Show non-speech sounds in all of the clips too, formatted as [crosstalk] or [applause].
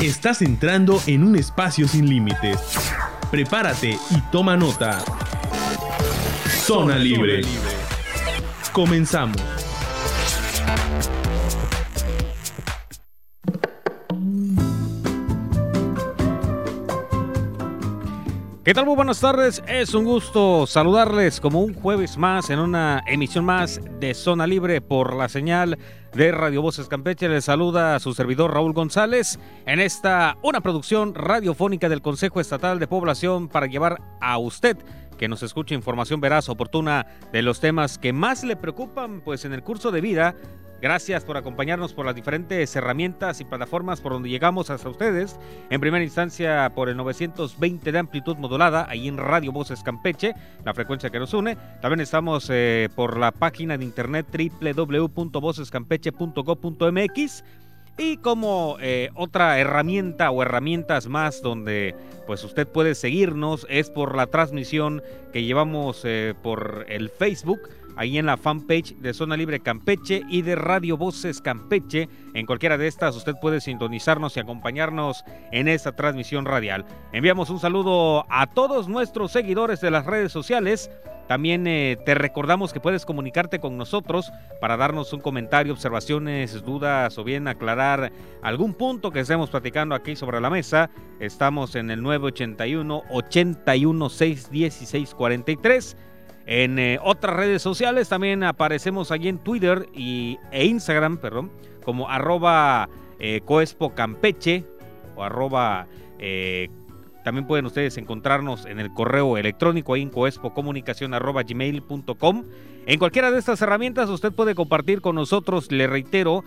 Estás entrando en un espacio sin límites. Prepárate y toma nota. Zona Libre. Comenzamos. ¿Qué tal? Muy buenas tardes. Es un gusto saludarles como un jueves más en una emisión más de Zona Libre por la señal de Radio Voces Campeche. Les saluda a su servidor Raúl González en esta una producción radiofónica del Consejo Estatal de Población para llevar a usted que nos escuche información veraz, oportuna de los temas que más le preocupan pues en el curso de vida Gracias por acompañarnos por las diferentes herramientas y plataformas por donde llegamos hasta ustedes. En primera instancia por el 920 de amplitud modulada, ahí en Radio Voces Campeche, la frecuencia que nos une. También estamos eh, por la página de internet www.vocescampeche.gov.mx y como eh, otra herramienta o herramientas más donde pues usted puede seguirnos es por la transmisión que llevamos eh, por el Facebook ahí en la fanpage de Zona Libre Campeche y de Radio Voces Campeche. En cualquiera de estas usted puede sintonizarnos y acompañarnos en esta transmisión radial. Enviamos un saludo a todos nuestros seguidores de las redes sociales. También eh, te recordamos que puedes comunicarte con nosotros para darnos un comentario, observaciones, dudas o bien aclarar algún punto que estemos platicando aquí sobre la mesa. Estamos en el 981 816 1643 en eh, otras redes sociales también aparecemos allí en Twitter y, e Instagram, perdón, como arroba eh, coespo campeche o arroba... Eh, también pueden ustedes encontrarnos en el correo electrónico ahí en coespocomunicación arroba gmail.com. En cualquiera de estas herramientas usted puede compartir con nosotros, le reitero,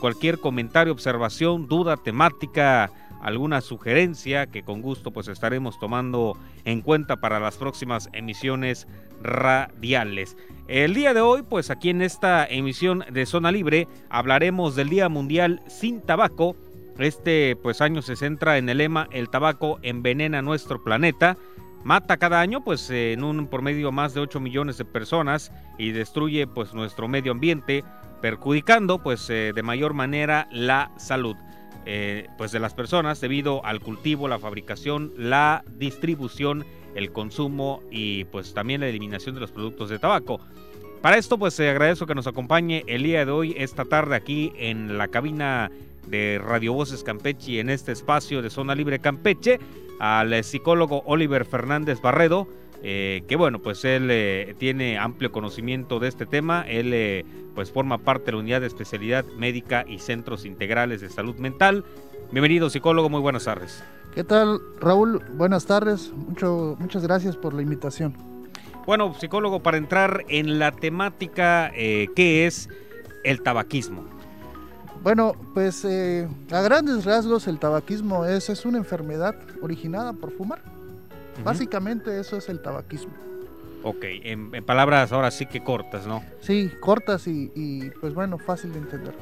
cualquier comentario, observación, duda, temática, alguna sugerencia que con gusto pues estaremos tomando en cuenta para las próximas emisiones radiales. El día de hoy pues aquí en esta emisión de Zona Libre hablaremos del Día Mundial sin Tabaco. Este pues año se centra en el lema El tabaco envenena nuestro planeta. Mata cada año pues en un promedio más de 8 millones de personas y destruye pues nuestro medio ambiente perjudicando pues eh, de mayor manera la salud. Eh, pues de las personas debido al cultivo, la fabricación, la distribución, el consumo y pues también la eliminación de los productos de tabaco. Para esto pues se agradezco que nos acompañe el día de hoy, esta tarde aquí en la cabina de Radio Voces Campeche en este espacio de Zona Libre Campeche al psicólogo Oliver Fernández Barredo eh, que bueno, pues él eh, tiene amplio conocimiento de este tema, él eh, pues forma parte de la unidad de especialidad médica y centros integrales de salud mental. Bienvenido psicólogo, muy buenas tardes. ¿Qué tal Raúl? Buenas tardes, Mucho, muchas gracias por la invitación. Bueno, psicólogo, para entrar en la temática, ¿qué es el tabaquismo? Bueno, pues a grandes rasgos el tabaquismo es, es una enfermedad originada por fumar Básicamente eso es el tabaquismo. Ok, en, palabras ahora sí que cortas, ¿no? Sí, cortas y, pues bueno, fácil de entender.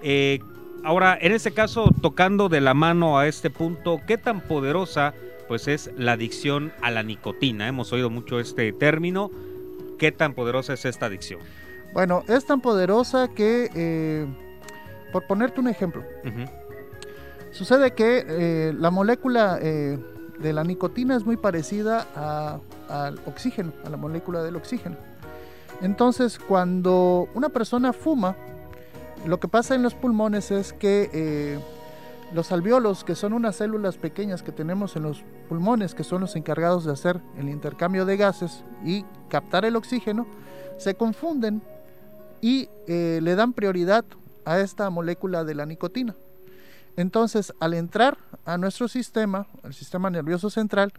Eh, ahora, en este caso, tocando de la mano a este punto, ¿qué tan poderosa pues es la adicción a la nicotina? Hemos oído mucho este término. ¿Qué tan poderosa es esta adicción? Bueno, es tan poderosa que, eh, por ponerte un ejemplo, sucede que eh, la molécula de la nicotina es muy parecida al oxígeno, a la molécula del oxígeno. Entonces, cuando una persona fuma, lo que pasa en los pulmones es que eh, los alveolos, que son unas células pequeñas que tenemos en los pulmones, que son los encargados de hacer el intercambio de gases y captar el oxígeno, se confunden y eh, le dan prioridad a esta molécula de la nicotina. Entonces, al entrar a nuestro sistema, el sistema nervioso central,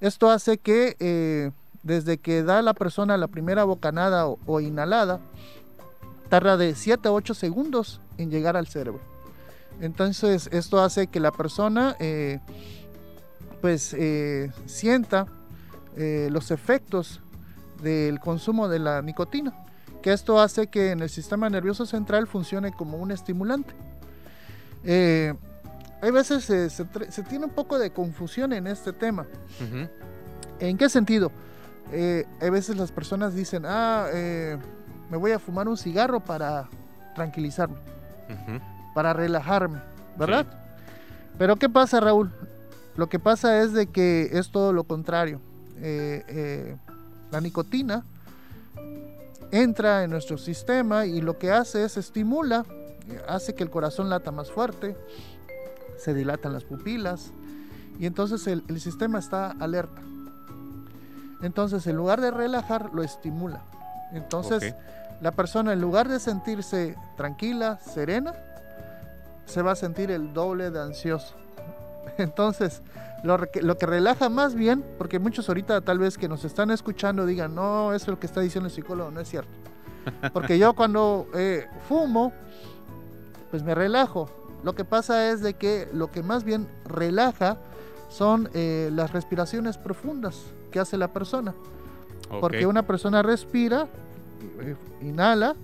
esto hace que eh, desde que da la persona la primera bocanada o, inhalada, tarda de 7 a 8 segundos en llegar al cerebro. Entonces, esto hace que la persona eh, pues eh, sienta los efectos del consumo de la nicotina, que esto hace que en el sistema nervioso central funcione como un estimulante. Eh, hay veces se, tiene un poco de confusión en este tema. ¿En qué sentido? Eh, hay veces las personas dicen, ah, eh, me voy a fumar un cigarro para tranquilizarme, para relajarme, ¿verdad? Pero ¿qué pasa, Raúl? Lo que pasa es de que es todo lo contrario. Eh, eh, la nicotina entra en nuestro sistema y lo que hace es estimula, hace que el corazón lata más fuerte, se dilatan las pupilas y entonces el, sistema está alerta. Entonces en lugar de relajar, lo estimula. Entonces la persona en lugar de sentirse tranquila, serena, se va a sentir el doble de ansioso. [laughs] Entonces, lo, lo, que relaja más bien, porque muchos ahorita tal vez que nos están escuchando digan, no, eso es lo que está diciendo el psicólogo, no es cierto. [laughs] Porque yo cuando eh, fumo, pues me relajo. Lo que pasa es de que lo que más bien relaja son eh, las respiraciones profundas que hace la persona. Porque una persona respira, eh, inhala,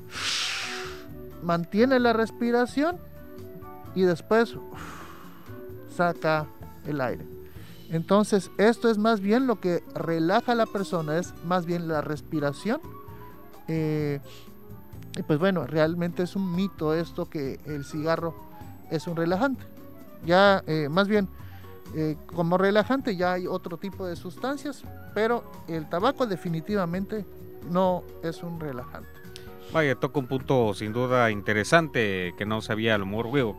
mantiene la respiración y después saca el aire. Entonces, esto es más bien lo que relaja a la persona, es más bien la respiración. Eh, y pues bueno, realmente es un mito esto que el cigarro es un relajante. Ya, eh, más bien, eh, como relajante ya hay otro tipo de sustancias, pero el tabaco definitivamente no es un relajante. Vaya, toca un punto sin duda interesante que no sabía a lo mejor,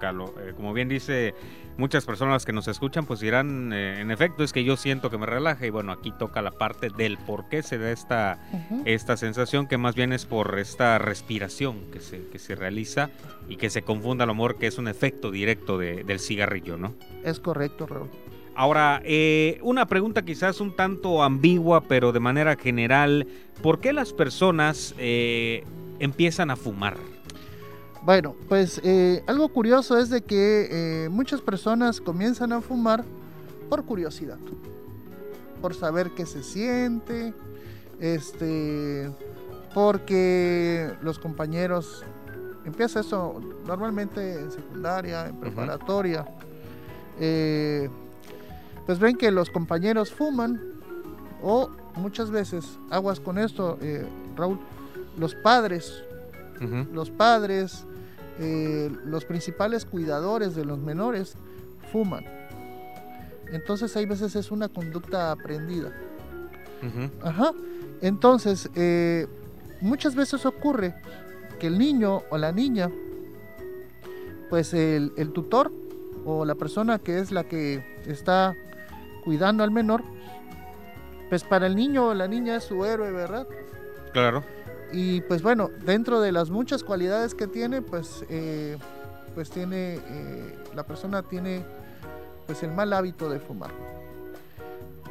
como bien dice muchas personas que nos escuchan pues dirán, eh, en efecto, es que yo siento que me relaja y bueno, aquí toca la parte del por qué se da esta, esta sensación que más bien es por esta respiración que se, que se realiza y que se confunda a lo mejor que es un efecto directo del cigarrillo, ¿no? Es correcto, Raúl. Ahora, eh, una pregunta quizás un tanto ambigua, pero de manera general, ¿por qué las personas eh, empiezan a fumar? Bueno, pues eh, algo curioso es de que eh, muchas personas comienzan a fumar por curiosidad, por saber qué se siente, este, porque los compañeros empieza eso normalmente en secundaria, en preparatoria, eh, pues ven que los compañeros fuman o muchas veces aguas con esto, Raúl, los padres, los padres eh, los principales cuidadores de los menores fuman. Entonces hay veces es una conducta aprendida. Ajá. Entonces, eh, muchas veces ocurre que el niño o la niña, pues el, el, tutor o la persona que es la que está cuidando al menor, pues para el niño o la niña es su héroe, ¿verdad? Claro. Y pues bueno, dentro de las muchas cualidades que tiene, pues, eh, pues tiene, eh, la persona tiene pues el mal hábito de fumar.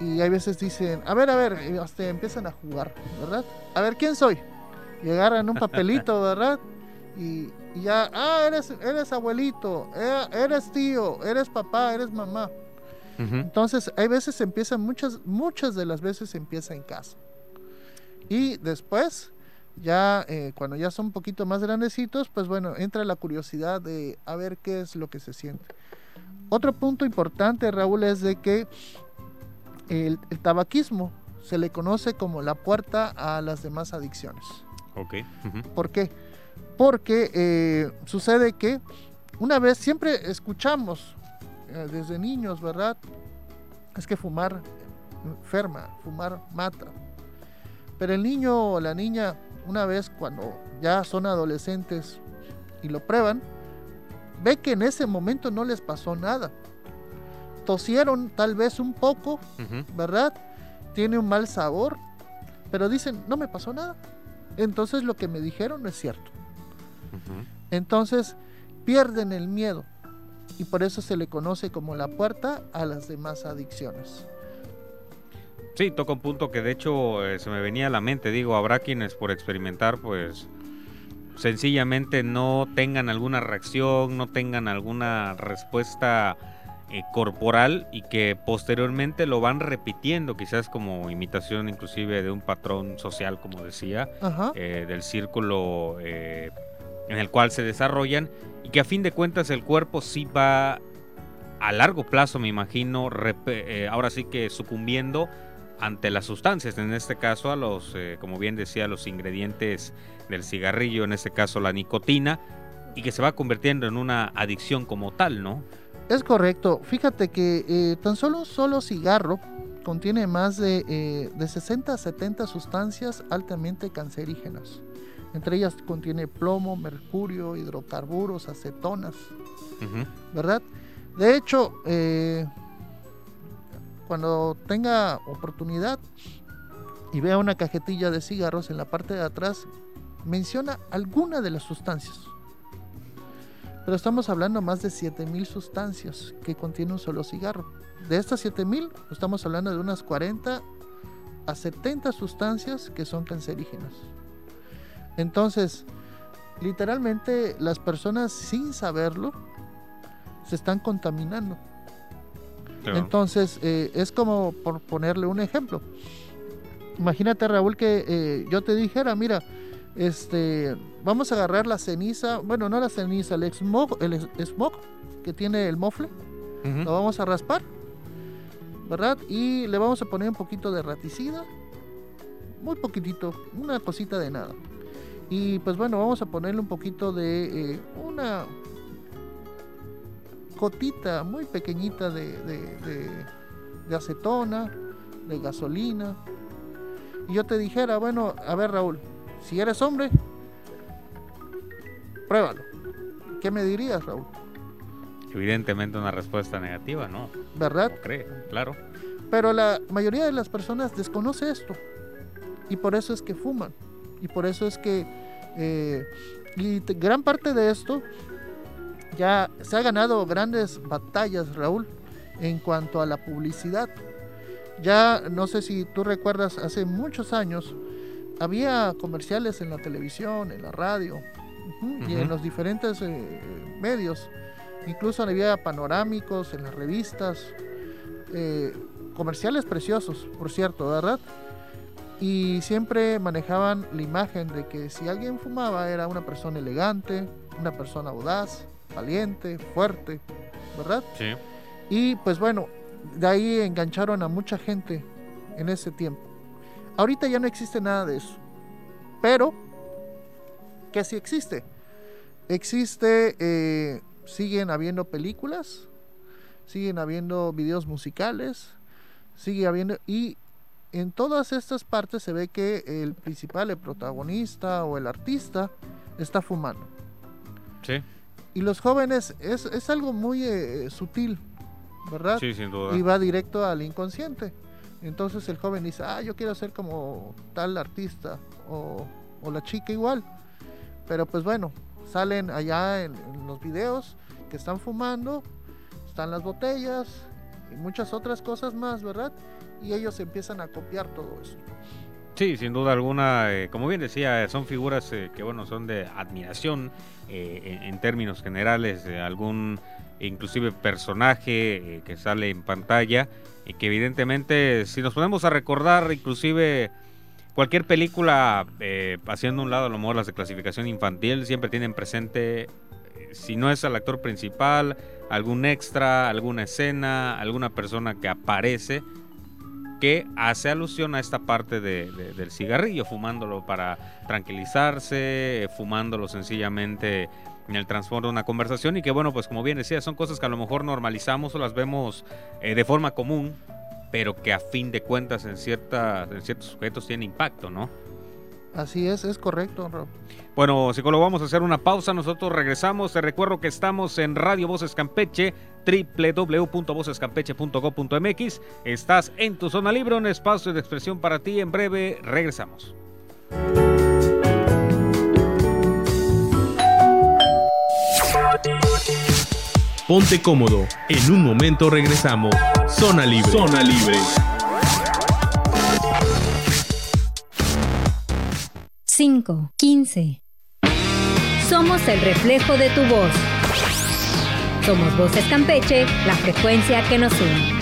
Y hay veces dicen, a ver, a ver, hasta empiezan a jugar, ¿verdad? A ver, ¿quién soy? Y agarran un papelito, [laughs] ¿verdad? Y, ya, ah, eres, eres abuelito, eh, eres tío, eres papá, eres mamá. Entonces, hay veces empiezan, muchas, muchas de las veces empieza en casa. Y después ya eh, cuando ya son un poquito más grandecitos, pues bueno, entra la curiosidad de a ver qué es lo que se siente. Otro punto importante, Raúl, es de que el, tabaquismo se le conoce como la puerta a las demás adicciones. Ok. ¿Por qué? Porque eh, sucede que una vez siempre escuchamos eh, desde niños, ¿verdad? Es que fumar enferma, fumar mata. Pero el niño o la niña una vez cuando ya son adolescentes y lo prueban, ve que en ese momento no les pasó nada. Tosieron tal vez un poco, ¿verdad? Tiene un mal sabor, pero dicen, no me pasó nada. Entonces lo que me dijeron no es cierto. Entonces pierden el miedo y por eso se le conoce como la puerta a las demás adicciones. Sí, toca un punto que de hecho eh, se me venía a la mente. Digo, habrá quienes por experimentar, pues sencillamente no tengan alguna reacción, no tengan alguna respuesta eh, corporal y que posteriormente lo van repitiendo, quizás como imitación inclusive de un patrón social, como decía, eh, del círculo en el cual se desarrollan y que a fin de cuentas el cuerpo sí va a largo plazo, me imagino, ahora sí que sucumbiendo ante las sustancias, en este caso a los, eh, como bien decía, los ingredientes del cigarrillo, en este caso la nicotina, y que se va convirtiendo en una adicción como tal, ¿no? Es correcto. Fíjate que eh, tan solo un solo cigarro contiene más de, eh, de 60 a 70 sustancias altamente cancerígenas. Entre ellas contiene plomo, mercurio, hidrocarburos, acetonas, ¿verdad? De hecho, eh, cuando tenga oportunidad y vea una cajetilla de cigarros en la parte de atrás, menciona alguna de las sustancias. Pero estamos hablando más de 7000 sustancias que contiene un solo cigarro. De estas 7000, estamos hablando de unas 40 a 70 sustancias que son cancerígenas. Entonces, literalmente las personas sin saberlo se están contaminando. Entonces, eh, es como por ponerle un ejemplo. Imagínate, Raúl, que eh, yo te dijera, mira, este, vamos a agarrar la ceniza, bueno, no la ceniza, el smog, el smog que tiene el mofle, lo vamos a raspar, ¿verdad? Y le vamos a poner un poquito de raticida, muy poquitito, una cosita de nada. Y pues bueno, vamos a ponerle un poquito de eh, una cotita muy pequeñita de, de, acetona, de gasolina. Y yo te dijera, bueno, a ver Raúl, si eres hombre, pruébalo. ¿Qué me dirías, Raúl? Evidentemente una respuesta negativa, ¿no? ¿Verdad? cree, claro. Pero la mayoría de las personas desconoce esto. Y por eso es que fuman. Y por eso es que... Eh, y gran parte de esto ya se ha ganado grandes batallas, Raúl, en cuanto a la publicidad. Ya no sé si tú recuerdas, hace muchos años había comerciales en la televisión, en la radio y en los diferentes eh, medios. Incluso había panorámicos en las revistas, eh, comerciales preciosos, por cierto, ¿verdad? Y siempre manejaban la imagen de que si alguien fumaba era una persona elegante, una persona audaz, valiente, fuerte, ¿verdad? Sí. Y pues bueno, de ahí engancharon a mucha gente en ese tiempo. Ahorita ya no existe nada de eso. Pero, ¿qué sí existe? Existe, eh, siguen habiendo películas, siguen habiendo videos musicales, sigue habiendo... Y en todas estas partes se ve que el principal, el protagonista o el artista está fumando. Sí. Y los jóvenes es, es algo muy eh, sutil, ¿verdad? Sí, sin duda. Y va directo al inconsciente. Entonces el joven dice, ah, yo quiero ser como tal artista o, la chica igual. Pero pues bueno, salen allá en, los videos que están fumando, están las botellas y muchas otras cosas más, ¿verdad? Y ellos empiezan a copiar todo eso. Sí, sin duda alguna, eh, como bien decía, son figuras eh, que bueno, son de admiración eh, en, términos generales, algún inclusive personaje que sale en pantalla y que evidentemente si nos ponemos a recordar inclusive cualquier película eh, haciendo un lado a lo mejor las de clasificación infantil siempre tienen presente eh, si no es el actor principal algún extra alguna escena alguna persona que aparece que hace alusión a esta parte del cigarrillo fumándolo para tranquilizarse fumándolo sencillamente en el transformo de una conversación y que bueno, pues como bien decía, son cosas que a lo mejor normalizamos o las vemos eh, de forma común, pero que a fin de cuentas en, ciertas, en ciertos sujetos tiene impacto, ¿no? Así es, es correcto, Rob. Bueno, psicólogo, vamos a hacer una pausa, nosotros regresamos. Te recuerdo que estamos en Radio Voces Campeche, www.vocescampeche.go.mx. Estás en tu zona libre, un espacio de expresión para ti. En breve regresamos. Ponte cómodo. En un momento regresamos. Zona Libre. Zona Libre. 5, 15. Somos el reflejo de tu voz. Somos Voces Campeche, la frecuencia que nos une.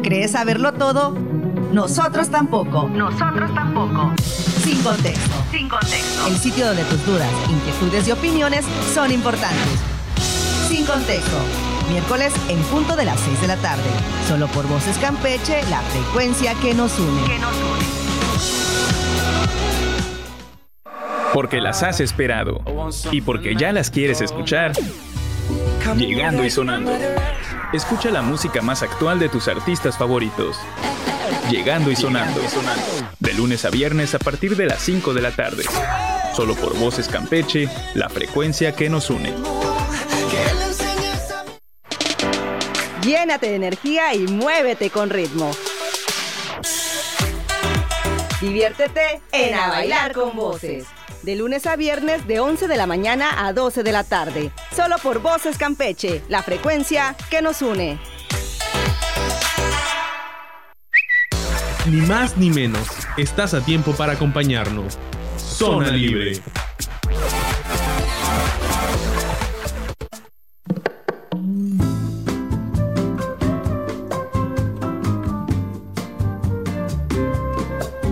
¿Crees saberlo todo? Nosotros tampoco. Nosotros tampoco. Sin contexto. Sin contexto. El sitio donde tus dudas, inquietudes y opiniones son importantes. Sin contexto. Miércoles en punto de las 6 de la tarde. Solo por Voces Campeche, la frecuencia que nos une. Que nos une. porque las has esperado y porque ya las quieres escuchar. Llegando y sonando. Escucha la música más actual de tus artistas favoritos. Llegando y sonando. De lunes a viernes a partir de las 5 de la tarde. Solo por Voces Campeche, la frecuencia que nos une. Llénate de energía y muévete con ritmo. Diviértete en A Bailar con Voces. De lunes a viernes de 11 de la mañana a 12 de la tarde. Solo por Voces Campeche, la frecuencia que nos une. Ni más ni menos, estás a tiempo para acompañarnos. Zona Libre.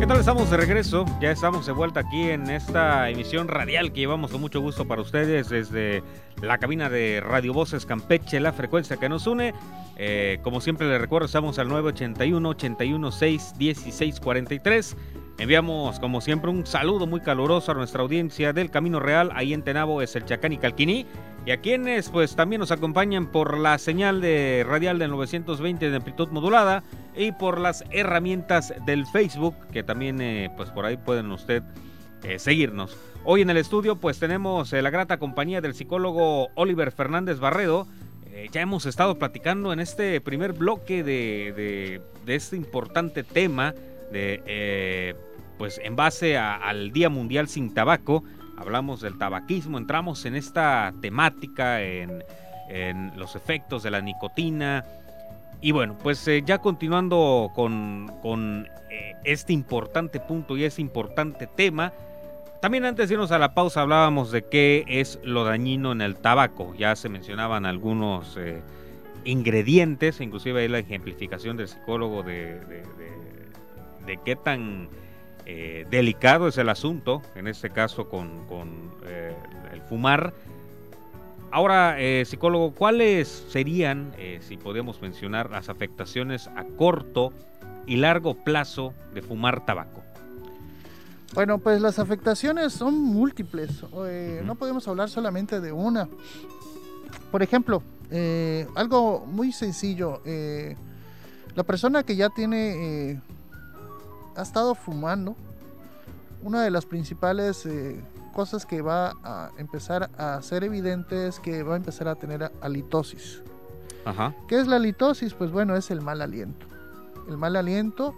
Estamos de regreso, ya estamos de vuelta aquí en esta emisión radial que llevamos con mucho gusto para ustedes desde la cabina de Radio Voces Campeche, la frecuencia que nos une. Eh, como siempre les recuerdo, estamos al 981 816 1643. Enviamos, como siempre, un saludo muy caluroso a nuestra audiencia del Camino Real. Ahí en Tenabo es el Chacán y Calquiní. Y a quienes pues también nos acompañan por la señal de radial del 920 de amplitud modulada y por las herramientas del Facebook, que también eh, pues por ahí pueden usted eh, seguirnos. Hoy en el estudio pues tenemos eh, la grata compañía del psicólogo Oliver Fernández Barredo. ya hemos estado platicando en este primer bloque de, de este importante tema de pues en base al Día Mundial sin Tabaco, hablamos del tabaquismo, entramos en esta temática, en, los efectos de la nicotina. Y bueno, pues eh, ya continuando con, eh, este importante punto y este importante tema, también antes de irnos a la pausa hablábamos de qué es lo dañino en el tabaco. Ya se mencionaban algunos eh, ingredientes, inclusive ahí la ejemplificación del psicólogo de, de qué tan eh, delicado es el asunto, en este caso con, eh, el fumar. Ahora, eh, psicólogo, ¿cuáles serían, si podemos mencionar, las afectaciones a corto y largo plazo de fumar tabaco? Bueno, pues las afectaciones son múltiples. No podemos hablar solamente de una. Por ejemplo, algo muy sencillo. la persona que ya tiene ha estado fumando, una de las principales eh, cosas que va a empezar a ser evidente es que va a empezar a tener halitosis. Ajá. ¿Qué es la halitosis? Pues bueno, es el mal aliento. El mal aliento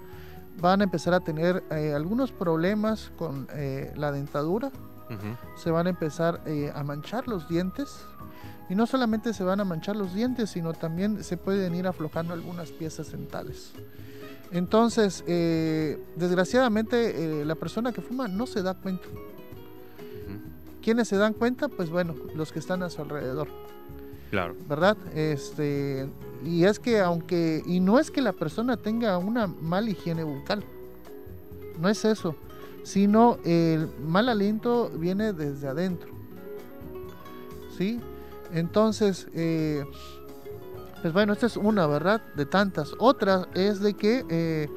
van a empezar a tener eh, algunos problemas con eh, la dentadura, se van a empezar a manchar los dientes. Y no solamente se van a manchar los dientes, sino también se pueden ir aflojando algunas piezas dentales. Entonces, eh, desgraciadamente, eh, la persona que fuma no se da cuenta. ¿Quiénes se dan cuenta? Pues bueno, los que están a su alrededor. Claro. ¿Verdad? Este, y es que aunque, y no es que la persona tenga una mala higiene bucal, no es eso, sino el mal aliento viene desde adentro. ¿Sí? Entonces, eh, pues bueno, esta es una, ¿verdad? De tantas. Otra es de que eh,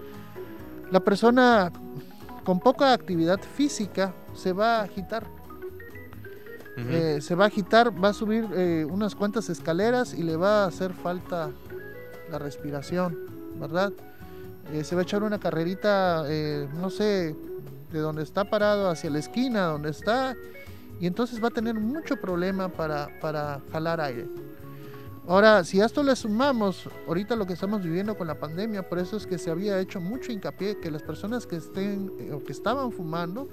la persona con poca actividad física se va a agitar. Eh, se va a agitar, va a subir eh, unas cuantas escaleras y le va a hacer falta la respiración, ¿verdad? se va a echar una carrerita, no sé, de donde está parado hacia la esquina, donde está, y entonces va a tener mucho problema para, para jalar aire. Ahora, si a esto le sumamos ahorita lo que estamos viviendo con la pandemia, por eso es que se había hecho mucho hincapié que las personas que estén eh, o que estaban fumando,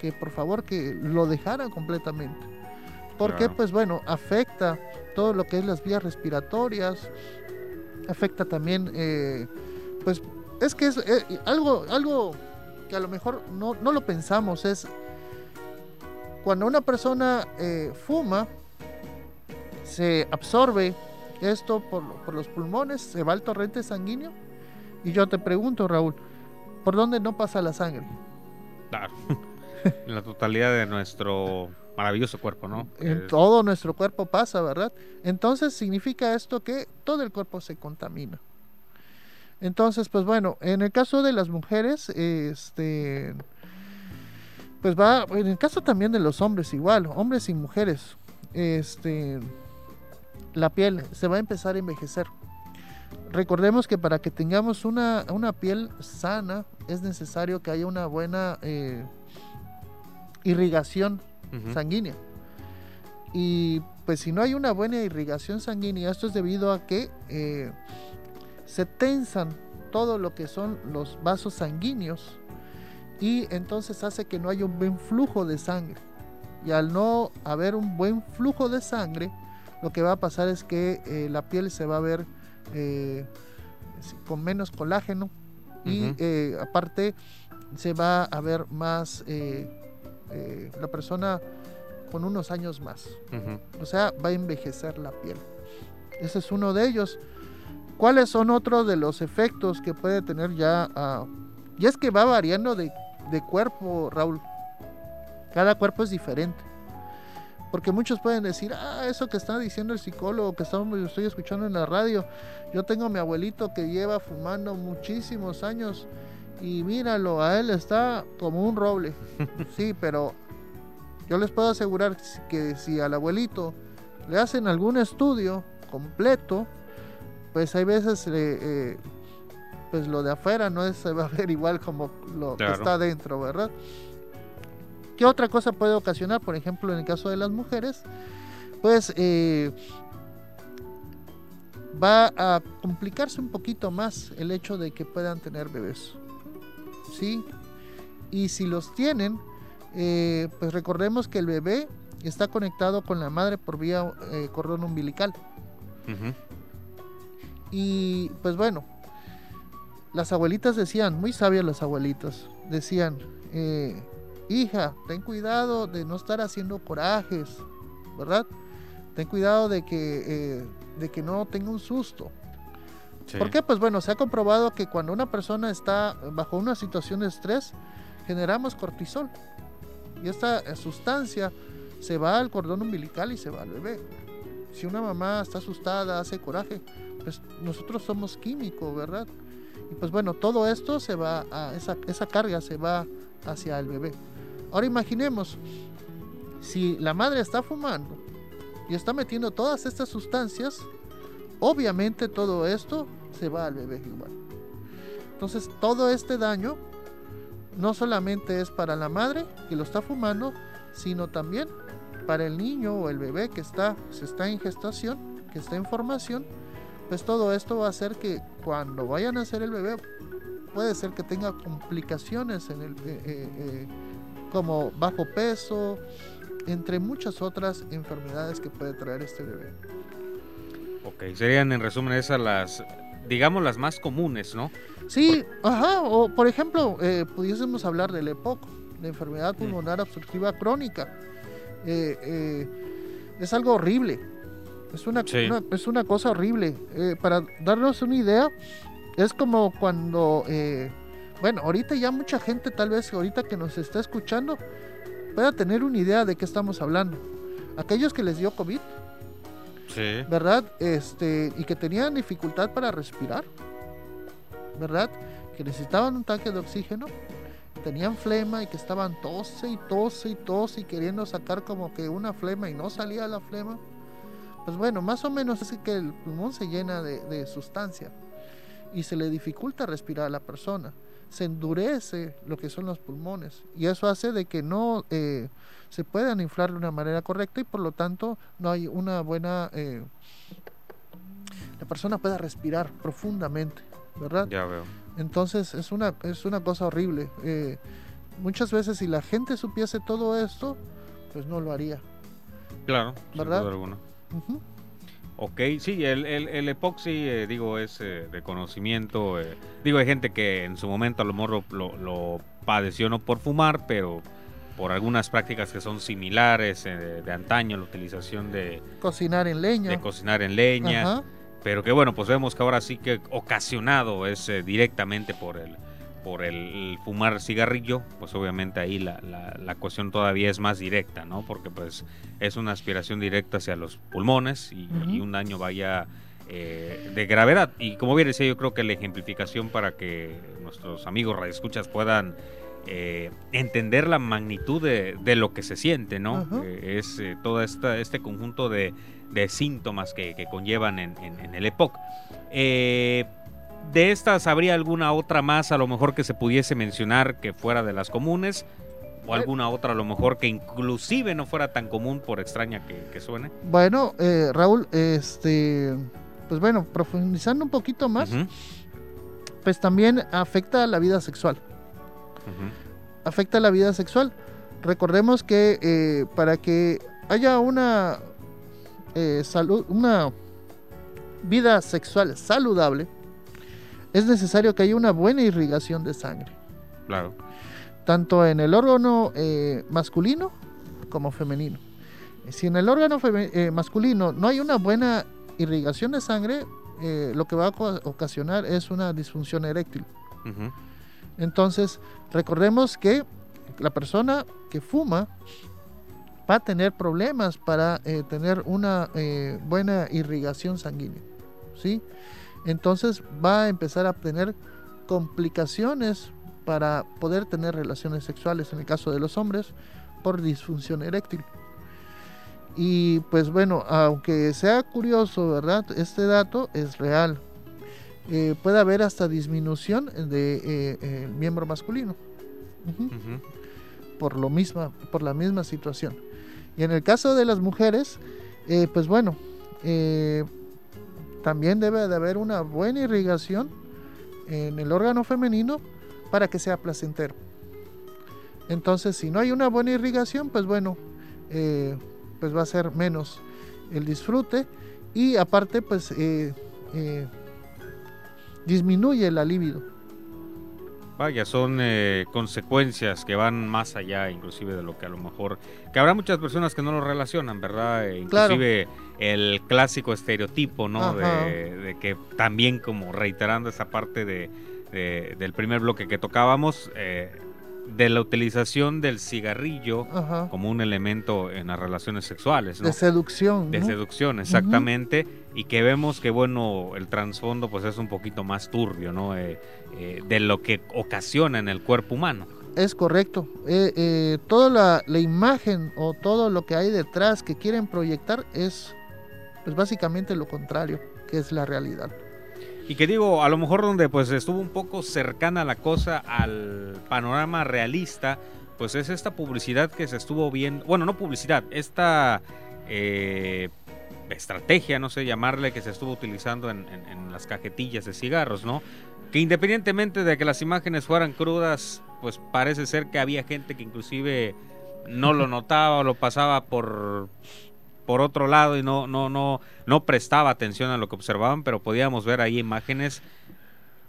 que por favor que lo dejaran completamente. Porque pues bueno, afecta todo lo que es las vías respiratorias, afecta también, eh, pues es que es eh, algo, algo que a lo mejor no, no, lo pensamos, es cuando una persona fuma, se absorbe esto por, los pulmones, se va al torrente sanguíneo. Y yo te pregunto, Raúl, ¿por dónde no pasa la sangre? Claro, [laughs] en la totalidad de nuestro maravilloso cuerpo, ¿no? En todo nuestro cuerpo pasa, ¿verdad? Entonces significa esto que todo el cuerpo se contamina. Entonces, pues bueno, en el caso de las mujeres, este, pues va, en el caso también de los hombres igual, hombres y mujeres, este, la piel se va a empezar a envejecer. Recordemos que para que tengamos una, piel sana es necesario que haya una buena eh, irrigación sanguínea. Y pues si no hay una buena irrigación sanguínea, esto es debido a que eh, se tensan todo lo que son los vasos sanguíneos y entonces hace que no haya un buen flujo de sangre. Y al no haber un buen flujo de sangre, lo que va a pasar es que eh, la piel se va a ver eh, con menos colágeno y eh, aparte se va a ver más la persona con unos años más. O sea, va a envejecer la piel. Ese es uno de ellos. ¿Cuáles son otros de los efectos que puede tener ya? Uh, y es que va variando de, de cuerpo, Raúl. Cada cuerpo es diferente. Porque muchos pueden decir, ah, eso que está diciendo el psicólogo, que estamos, estoy escuchando en la radio. Yo tengo a mi abuelito que lleva fumando muchísimos años y míralo, a él está como un roble. [laughs] Sí, pero yo les puedo asegurar que si al abuelito le hacen algún estudio completo, pues hay veces eh, pues lo de afuera no se va a ver [laughs] igual como lo que está adentro, ¿verdad? ¿Qué otra cosa puede ocasionar? Por ejemplo, en el caso de las mujeres, pues eh, va a complicarse un poquito más el hecho de que puedan tener bebés. ¿Sí? Y si los tienen, eh, pues recordemos que el bebé está conectado con la madre por vía eh, cordón umbilical. Y pues bueno, las abuelitas decían, muy sabias las abuelitas, decían, eh, hija, ten cuidado de no estar haciendo corajes, ¿verdad? Ten cuidado de que, eh, de que no tenga un susto. ¿Por qué? Pues bueno, se ha comprobado que cuando una persona está bajo una situación de estrés, generamos cortisol. Y esta sustancia se va al cordón umbilical y se va al bebé. Si una mamá está asustada, hace coraje, pues nosotros somos químicos, ¿verdad? Y pues bueno, todo esto se va a, esa, esa carga se va hacia el bebé. Ahora imaginemos, si la madre está fumando y está metiendo todas estas sustancias, obviamente todo esto se va al bebé igual. Entonces todo este daño no solamente es para la madre que lo está fumando, sino también para el niño o el bebé que está, se está en gestación, que está en formación, pues todo esto va a hacer que cuando vaya a nacer el bebé, puede ser que tenga complicaciones en el, eh, eh, eh, como bajo peso, entre muchas otras enfermedades que puede traer este bebé. Ok, serían en resumen esas las, digamos, las más comunes, ¿no? Sí, ajá, o por ejemplo, pudiésemos hablar del EPOC, la enfermedad pulmonar obstructiva crónica. es algo horrible, es una, es una cosa horrible. Eh, para darnos una idea, es como cuando, eh, bueno, ahorita ya mucha gente, tal vez ahorita que nos está escuchando, pueda tener una idea de qué estamos hablando. Aquellos que les dio COVID, ¿verdad? Este, y que tenían dificultad para respirar, ¿verdad? Que necesitaban un tanque de oxígeno, tenían flema y que estaban tose y tose y tose y queriendo sacar como que una flema y no salía la flema pues bueno, más o menos es que el pulmón se llena de, sustancia y se le dificulta respirar a la persona. Se endurece lo que son los pulmones y eso hace de que no eh, se puedan inflar de una manera correcta y por lo tanto no hay una buena... Eh, la persona pueda respirar profundamente, ¿verdad? Ya veo. Entonces es una, es una cosa horrible. Eh, muchas veces si la gente supiese todo esto, pues no lo haría. Claro, ¿verdad? Sin Ok, sí, el, el, epoxi, eh, digo, es eh, de conocimiento. Eh, digo, hay gente que en su momento a lo mejor lo, padeció no por fumar, pero por algunas prácticas que son similares de antaño, la utilización de... Cocinar en leña. De cocinar en leña. Pero que bueno, pues vemos que ahora sí que ocasionado es directamente por el, por el, fumar cigarrillo, pues obviamente ahí la, la, cuestión todavía es más directa, ¿no? Porque pues es una aspiración directa hacia los pulmones y, un daño vaya eh, de gravedad. Y como bien decía, yo creo que la ejemplificación para que nuestros amigos radioescuchas puedan eh, entender la magnitud de, lo que se siente, ¿no? Eh, es todo esta, este conjunto de, síntomas que, conllevan en, el EPOC. De estas, ¿habría alguna otra más a lo mejor que se pudiese mencionar que fuera de las comunes? o alguna otra a lo mejor que inclusive no fuera tan común por extraña que, suene. Bueno, eh, Raúl, este, pues bueno, profundizando un poquito más, pues también afecta a la vida sexual. Afecta a la vida sexual. Recordemos que eh, para que haya una eh, salud, una vida sexual saludable, es necesario que haya una buena irrigación de sangre. Claro tanto en el órgano eh, masculino como femenino. Si en el órgano eh, masculino no hay una buena irrigación de sangre, eh, lo que va a ocasionar es una disfunción eréctil. Entonces, recordemos que la persona que fuma va a tener problemas para tener una buena irrigación sanguínea. ¿sí? Entonces va a empezar a tener complicaciones para poder tener relaciones sexuales en el caso de los hombres por disfunción eréctil. Y pues bueno, aunque sea curioso, ¿verdad? Este dato es real. Eh, puede haber hasta disminución de eh, miembro masculino. Por lo misma, por la misma situación. Y en el caso de las mujeres, eh, pues bueno, también debe de haber una buena irrigación en el órgano femenino para que sea placentero. Entonces, si no hay una buena irrigación, pues bueno, eh, pues va a ser menos el disfrute y aparte, pues eh, eh, disminuye la libido. Vaya, son consecuencias que van más allá, inclusive de lo que a lo mejor, que habrá muchas personas que no lo relacionan, ¿verdad? inclusive el clásico estereotipo, ¿no? de, que también como reiterando esa parte de del primer bloque que tocábamos, eh, de la utilización del cigarrillo como un elemento en las relaciones sexuales. De seducción. De seducción, exactamente. Y que vemos que, bueno, el trasfondo pues es un poquito más turbio, ¿no? Eh, eh, de lo que ocasiona en el cuerpo humano. Es correcto. toda la, la, imagen o todo lo que hay detrás que quieren proyectar es pues básicamente lo contrario, que es la realidad. Y que digo, a lo mejor donde pues estuvo un poco cercana la cosa al panorama realista, pues es esta publicidad que se estuvo viendo, bueno, no publicidad, esta eh, estrategia, no sé llamarle, que se estuvo utilizando en, las cajetillas de cigarros, ¿no? Que independientemente de que las imágenes fueran crudas, pues parece ser que había gente que inclusive no lo [laughs] notaba o lo pasaba por por otro lado y no, no, no, no prestaba atención a lo que observaban, pero podíamos ver ahí imágenes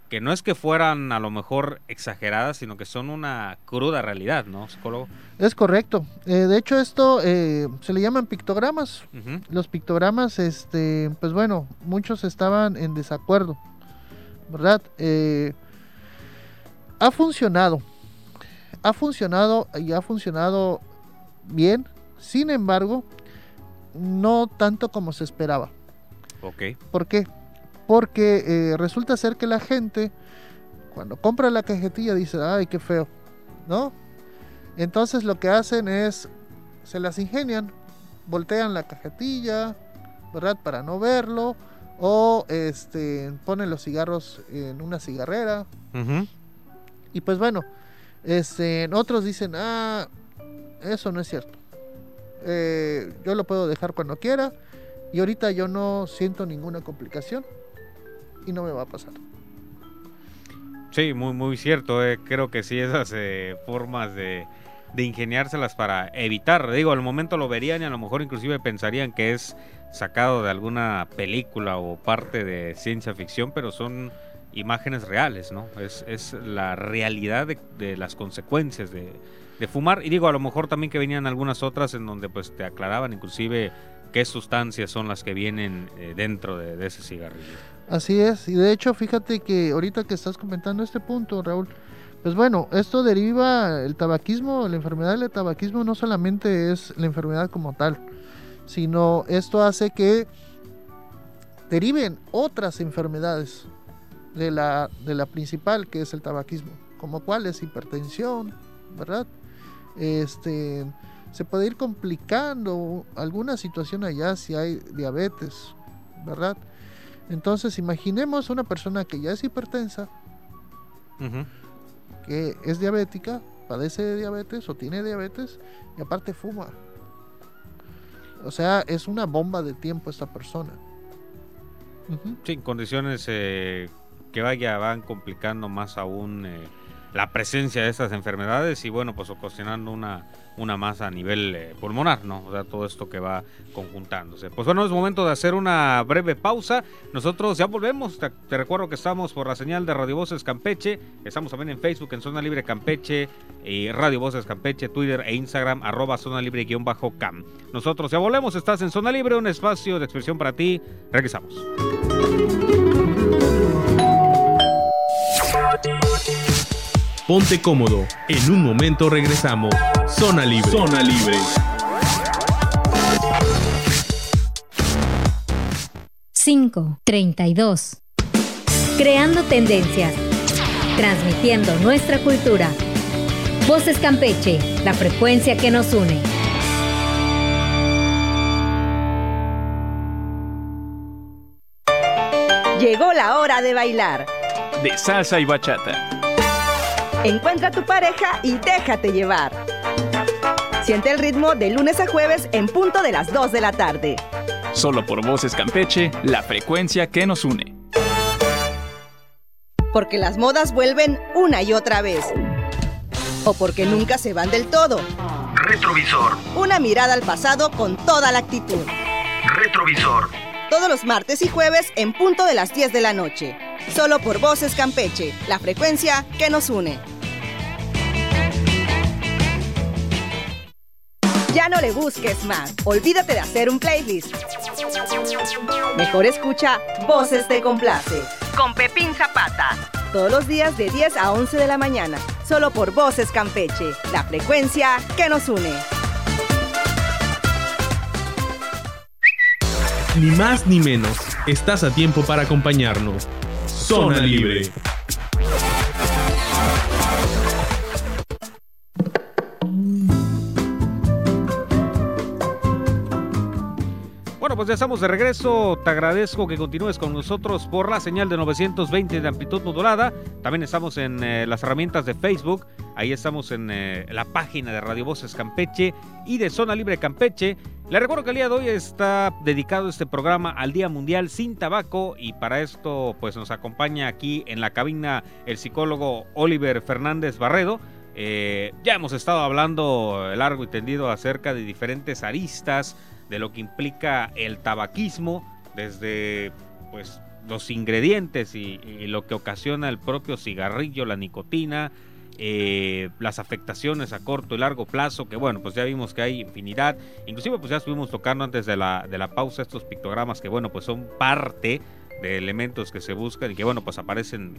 que no es que fueran a lo mejor exageradas, sino que son una cruda realidad, ¿no, psicólogo? Es correcto. Eh, de hecho, esto eh, se le llaman pictogramas. Los pictogramas, este, pues bueno, muchos estaban en desacuerdo, ¿verdad? Eh, ha funcionado. Ha funcionado y ha funcionado bien. Sin embargo, no tanto como se esperaba. Ok. ¿Por qué? Porque eh, resulta ser que la gente, cuando compra la cajetilla, dice, ay, qué feo, ¿no? Entonces lo que hacen es, se las ingenian, voltean la cajetilla, ¿verdad? Para no verlo, o este, ponen los cigarros en una cigarrera. Y pues bueno, este, otros dicen, ah, eso no es cierto. Eh, yo lo puedo dejar cuando quiera y ahorita yo no siento ninguna complicación y no me va a pasar. Sí, muy, muy cierto. Eh. Creo que sí, esas eh, formas de, de ingeniárselas para evitar. Digo, al momento lo verían y a lo mejor inclusive pensarían que es sacado de alguna película o parte de ciencia ficción, pero son imágenes reales, ¿no? Es, es la realidad de las consecuencias de, de fumar. Y digo, a lo mejor también que venían algunas otras en donde pues te aclaraban inclusive qué sustancias son las que vienen eh, dentro de, ese cigarrillo. Así es, y de hecho fíjate que ahorita que estás comentando este punto, Raúl, pues bueno, esto deriva el tabaquismo, la enfermedad del tabaquismo no solamente es la enfermedad como tal, sino esto hace que deriven otras enfermedades de la, de la principal que es el tabaquismo, como cuáles hipertensión, ¿verdad? Este, se puede ir complicando alguna situación allá si hay diabetes, ¿verdad? Entonces imaginemos una persona que ya es hipertensa, que es diabética, padece de diabetes o tiene diabetes y aparte fuma. O sea, es una bomba de tiempo esta persona. Sí, condiciones eh, que vaya, van complicando más aún eh, la presencia de estas enfermedades y bueno, pues ocasionando una, una más a nivel eh, pulmonar, ¿no? O sea, todo esto que va conjuntándose. Pues bueno, es momento de hacer una breve pausa. Nosotros ya volvemos. Te, recuerdo que estamos por la señal de Radio Voces Campeche. Estamos también en Facebook, en Zona Libre Campeche, y Radio Voces Campeche, Twitter e Instagram, arroba Zona Libre-Cam. Nosotros ya volvemos. Estás en Zona Libre, un espacio de expresión para ti. Regresamos. Ponte cómodo. En un momento regresamos. Zona Libre. Zona Libre. Cinco, treinta y dos. Creando tendencias. Transmitiendo nuestra cultura. Voces Campeche, la frecuencia que nos une. Llegó la hora de bailar. De salsa y bachata Encuentra a tu pareja y déjate llevar. Siente el ritmo de lunes a jueves en punto de las 2 de la tarde. Solo por Voces Campeche, la frecuencia que nos une. Porque las modas vuelven una y otra vez. O porque nunca se van del todo. Retrovisor. Una mirada al pasado con toda la actitud. Retrovisor. Todos los martes y jueves en punto de las 10 de la noche. Solo por Voces Campeche, la frecuencia que nos une. Ya no le busques más. Olvídate de hacer un playlist. Mejor escucha Voces te complace. Con Pepín Zapata. Todos los días de 10 a 11 de la mañana. Solo por Voces Campeche. La frecuencia que nos une. Ni más ni menos. Estás a tiempo para acompañarnos. Zona Libre. Pues ya estamos de regreso. Te agradezco que continúes con nosotros por la señal de 920 de amplitud modulada. También estamos en eh, las herramientas de Facebook. Ahí estamos en eh, la página de Radio Voces Campeche y de Zona Libre Campeche. Le recuerdo que el día de hoy está dedicado este programa al Día Mundial sin Tabaco y para esto pues nos acompaña aquí en la cabina el psicólogo Oliver Fernández Barredo. Eh, ya hemos estado hablando largo y tendido acerca de diferentes aristas de lo que implica el tabaquismo, desde pues los ingredientes y, lo que ocasiona el propio cigarrillo, la nicotina, eh, las afectaciones a corto y largo plazo, que bueno, pues ya vimos que hay infinidad, inclusive pues ya estuvimos tocando antes de la, de la pausa estos pictogramas que bueno, pues son parte de elementos que se buscan y que bueno, pues aparecen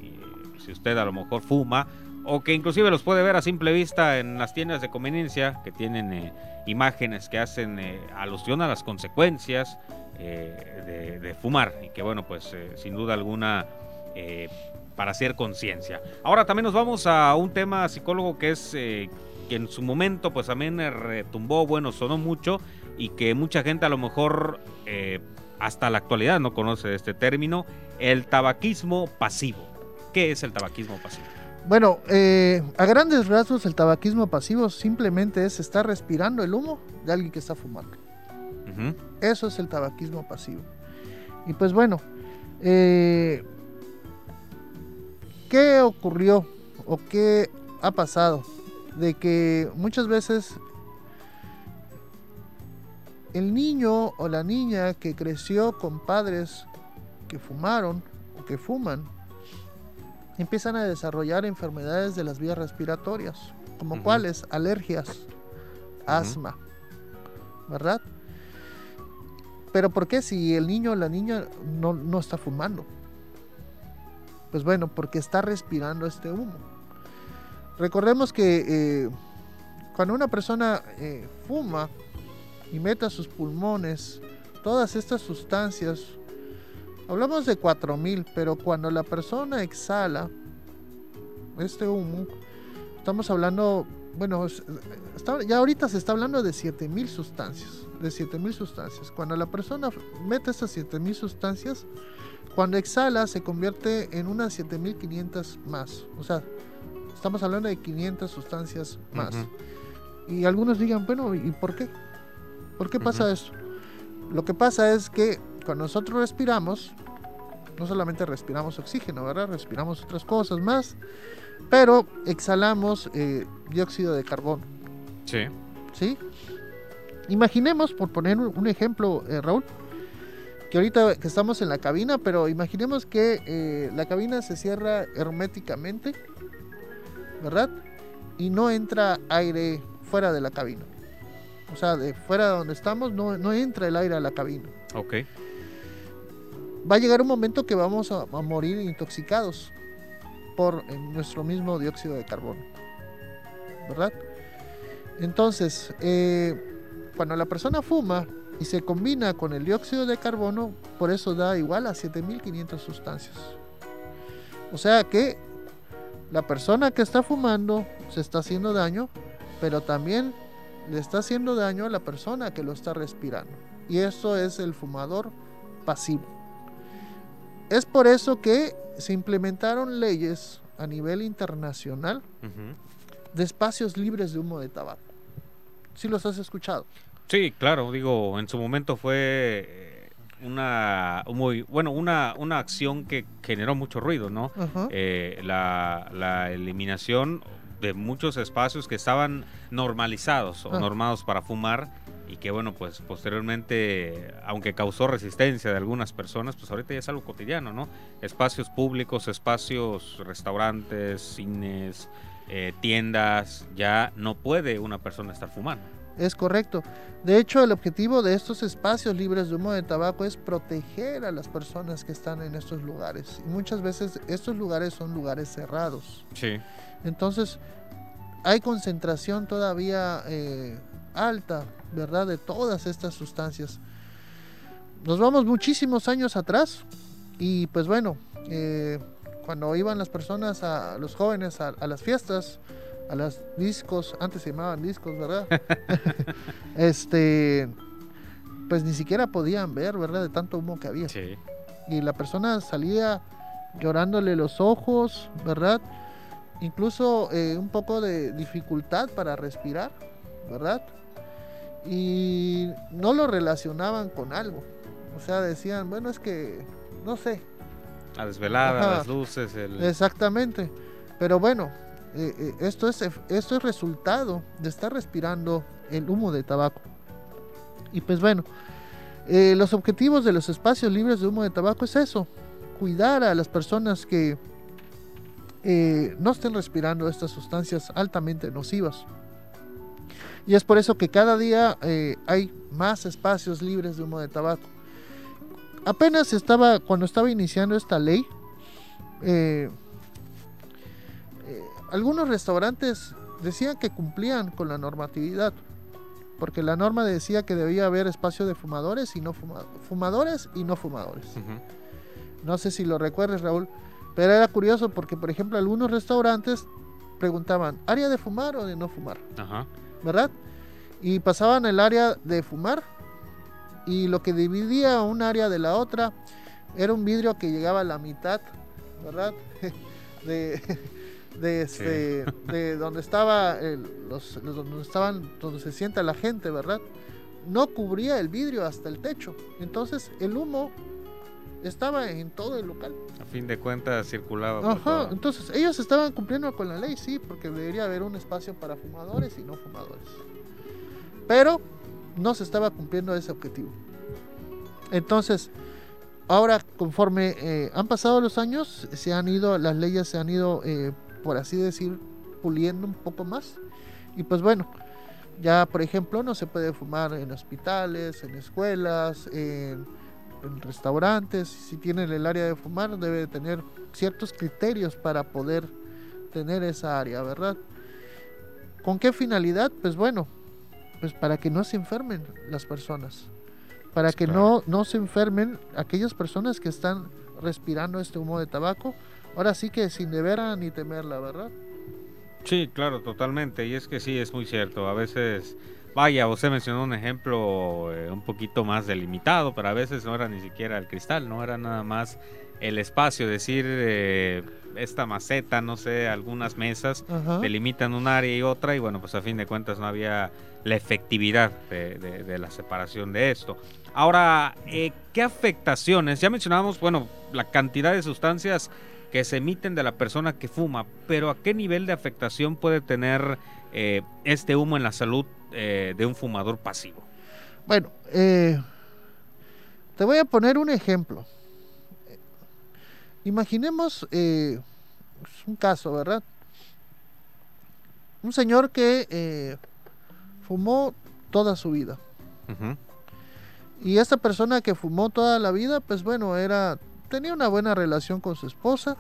si usted a lo mejor fuma o que inclusive los puede ver a simple vista en las tiendas de conveniencia que tienen eh, imágenes que hacen eh, alusión a las consecuencias eh, de, fumar y que bueno pues sin duda alguna para hacer conciencia. Ahora también nos vamos a un tema psicólogo que es que en su momento pues también retumbó, bueno, sonó mucho y que mucha gente a lo mejor hasta la actualidad no conoce este término, el tabaquismo pasivo. ¿Qué es el tabaquismo pasivo? Bueno, eh, a grandes rasgos el tabaquismo pasivo simplemente es estar respirando el humo de alguien que está fumando. Eso es el tabaquismo pasivo. Y pues bueno, eh, ¿qué ocurrió o qué ha pasado? De que muchas veces el niño o la niña que creció con padres que fumaron o que fuman, empiezan a desarrollar enfermedades de las vías respiratorias, como cuáles, alergias, asma, ¿verdad? Pero ¿por qué si el niño o la niña no, está fumando? Pues bueno, porque está respirando este humo. Recordemos que eh, cuando una persona eh, fuma y mete a sus pulmones todas estas sustancias Hablamos de 4000, pero cuando la persona exhala este humo, estamos hablando bueno, ya ahorita se está hablando de 7000 sustancias, de 7000 sustancias. Cuando la persona mete esas 7000 sustancias, cuando exhala se convierte en unas 7500 más. O sea, estamos hablando de 500 sustancias más. Y algunos digan, bueno, ¿y por qué? ¿Por qué pasa eso? Lo que pasa es que cuando nosotros respiramos, no solamente respiramos oxígeno, ¿verdad? Respiramos otras cosas más, pero exhalamos eh, dióxido de carbono. Sí. ¿Sí? Imaginemos, por poner un ejemplo, eh, Raúl, que ahorita que estamos en la cabina, pero imaginemos que eh, la cabina se cierra herméticamente, ¿verdad? Y no entra aire fuera de la cabina. O sea, de fuera de donde estamos no, no entra el aire a la cabina. Ok. Va a llegar un momento que vamos a, morir intoxicados por nuestro mismo dióxido de carbono. ¿Verdad? Entonces, eh, cuando la persona fuma y se combina con el dióxido de carbono, por eso da igual a 7500 sustancias. O sea que la persona que está fumando se está haciendo daño, pero también le está haciendo daño a la persona que lo está respirando. Y eso es el fumador pasivo. Es por eso que se implementaron leyes a nivel internacional de espacios libres de humo de tabaco. ¿Sí los has escuchado? Sí, claro, digo, en su momento fue eh, una muy bueno una, una acción que generó mucho ruido, ¿no? Eh, la, la eliminación de muchos espacios que estaban normalizados o ah. normados para fumar y que bueno, pues posteriormente, aunque causó resistencia de algunas personas, pues ahorita ya es algo cotidiano, ¿no? Espacios públicos, espacios, restaurantes, cines, eh, tiendas, ya no puede una persona estar fumando. Es correcto. De hecho, el objetivo de estos espacios libres de humo de tabaco es proteger a las personas que están en estos lugares. Y muchas veces estos lugares son lugares cerrados. Sí. Entonces, hay concentración todavía eh, alta, ¿verdad? De todas estas sustancias. Nos vamos muchísimos años atrás y pues bueno, eh, cuando iban las personas, a los jóvenes a, las fiestas, a las discos, antes se llamaban discos, ¿verdad? [laughs] este, pues ni siquiera podían ver, ¿verdad? De tanto humo que había. Sí. Y la persona salía llorándole los ojos, ¿verdad? incluso eh, un poco de dificultad para respirar, ¿verdad? Y no lo relacionaban con algo. O sea, decían, bueno, es que, no sé. La desvelada, las luces. Exactamente. Pero bueno, eh, eh, esto, es, esto es resultado de estar respirando el humo de tabaco. Y pues bueno, los objetivos de los espacios libres de humo de tabaco es eso, cuidar a las personas que eh, no estén respirando estas sustancias altamente nocivas. Y es por eso que cada día eh, hay más espacios libres de humo de tabaco. Apenas estaba, cuando estaba iniciando esta ley, eh, algunos restaurantes decían que cumplían con la normatividad, porque la norma decía que debía haber espacio de fumadores y no fumadores y no fumadores. No sé si lo recuerdes, Raúl, pero era curioso porque, por ejemplo, algunos restaurantes preguntaban, ¿área de fumar o de no fumar? Ajá. ¿Verdad? Y pasaban el área de fumar y lo que dividía un área de la otra era un vidrio que llegaba a la mitad, ¿verdad? [laughs] de, [laughs] de, este, de donde estaba los, donde estaban donde se sienta la gente, ¿verdad? No cubría el vidrio hasta el techo. Entonces el humo estaba en todo el local. A fin de cuentas circulaba. Ajá, entonces ellos estaban cumpliendo con la ley, sí, porque debería haber un espacio para fumadores y no fumadores. Pero no se estaba cumpliendo ese objetivo. Entonces, ahora conforme eh, han pasado los años, se han ido, las leyes se han ido, eh, por así decir, puliendo un poco más. Y pues bueno, ya por ejemplo no se puede fumar en hospitales, en escuelas, en en restaurantes, si tienen el área de fumar, debe tener ciertos criterios para poder tener esa área, ¿verdad? ¿Con qué finalidad? Pues bueno, pues para que no se enfermen las personas, para que no, no se enfermen aquellas personas que están respirando este humo de tabaco, ahora sí que sin deber ni temerla, ¿verdad? Sí, claro, totalmente. Y es que sí, es muy cierto. A veces, vaya, usted mencionó un ejemplo eh, un poquito más delimitado, pero a veces no era ni siquiera el cristal, no era nada más el espacio, decir eh, esta maceta, no sé, algunas mesas delimitan un área y otra y bueno, pues a fin de cuentas no había la efectividad de, la separación de esto. Ahora, eh, ¿qué afectaciones? Ya mencionábamos, bueno, la cantidad de sustancias que se emiten de la persona que fuma, pero ¿a qué nivel de afectación puede tener eh, este humo en la salud de un fumador pasivo? Bueno, te voy a poner un ejemplo. Imaginemos eh, un caso, ¿verdad? Un señor que eh, fumó toda su vida. Y esta persona que fumó toda la vida, pues bueno, era tenía una buena relación con su esposa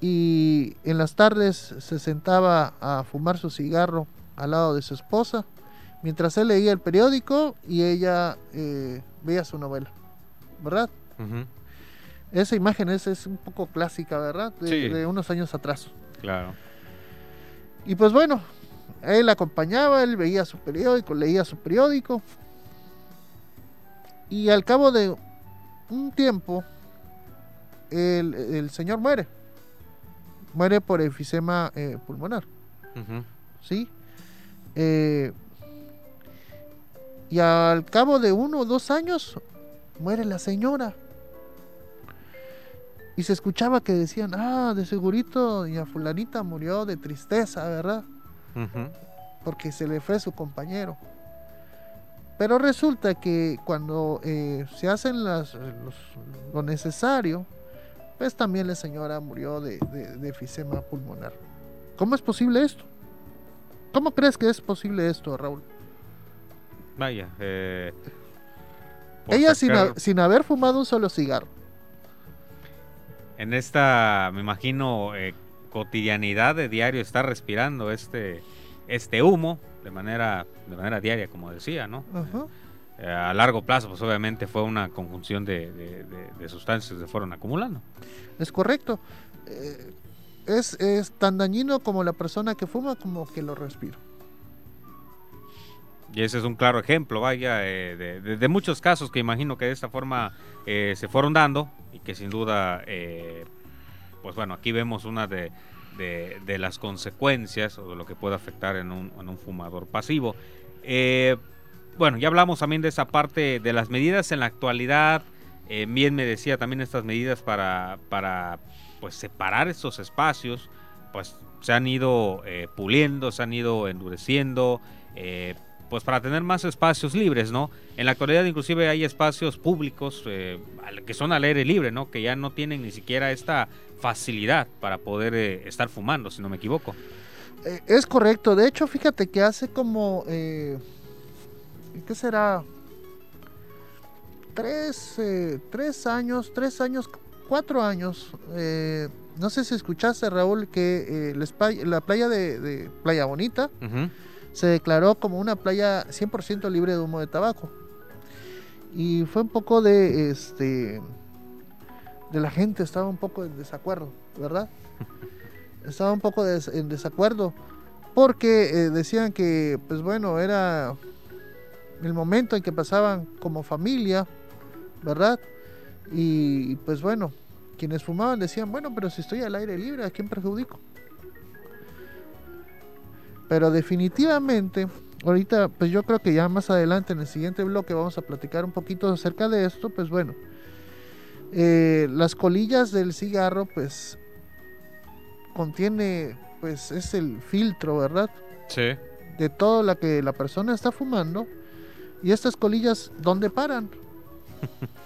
y en las tardes se sentaba a fumar su cigarro al lado de su esposa mientras él leía el periódico y ella eh, veía su novela, ¿verdad? Esa imagen es, es un poco clásica, ¿verdad? De, unos años atrás. Claro. Y pues bueno, él acompañaba, él veía su periódico, leía su periódico. Y al cabo de un tiempo, el, señor muere. Muere por enfisema eh, pulmonar. ¿Sí? Eh, y al cabo de uno o dos años, muere la señora. Y se escuchaba que decían, ah, de segurito doña fulanita murió de tristeza, ¿verdad? Porque se le fue su compañero. Pero resulta que cuando eh, se hacen las, lo necesario, pues también la señora murió de, de, efisema pulmonar. ¿Cómo es posible esto? ¿Cómo crees que es posible esto, Raúl? Vaya, eh, ella sin, sin haber fumado un solo cigarro en esta, me imagino, eh, cotidianidad de diario está respirando este, este humo de manera, de manera diaria, como decía, ¿no? Eh, a largo plazo, pues obviamente fue una conjunción de, sustancias que se fueron acumulando. Es correcto. Eh, es, es, tan dañino como la persona que fuma como que lo respira. Y ese es un claro ejemplo, vaya, de, muchos casos que imagino que de esta forma se fueron dando y que sin duda, eh, pues bueno, aquí vemos una de, las consecuencias o de lo que puede afectar en un, fumador pasivo. Eh, bueno, ya hablamos también de esa parte de las medidas en la actualidad. Eh, bien me decía también estas medidas para, para pues separar estos espacios, pues se han ido puliendo, se han ido endureciendo pues para tener más espacios libres, ¿no? En la actualidad inclusive hay espacios públicos eh, que son al aire libre, ¿no? Que ya no tienen ni siquiera esta facilidad para poder eh, estar fumando, si no me equivoco. Eh, es correcto, de hecho fíjate que hace como, ¿qué será? Tres, tres años, tres años, cuatro años, no sé si escuchaste Raúl que la playa de, Playa Bonita, se declaró como una playa 100% libre de humo de tabaco. Y fue un poco de este de la gente estaba un poco en desacuerdo, ¿verdad? [laughs] Estaba un poco en desacuerdo porque eh, decían que pues bueno, era el momento en que pasaban como familia, ¿verdad? Y, y pues bueno, quienes fumaban decían, bueno, pero si estoy al aire libre, ¿a quién perjudico? Pero definitivamente, ahorita, pues yo creo que ya más adelante en el siguiente bloque vamos a platicar un poquito acerca de esto. Pues bueno, eh, las colillas del cigarro, pues contiene, pues es el filtro, ¿verdad? Sí. De todo lo que la persona está fumando. Y estas colillas, ¿dónde paran? [laughs]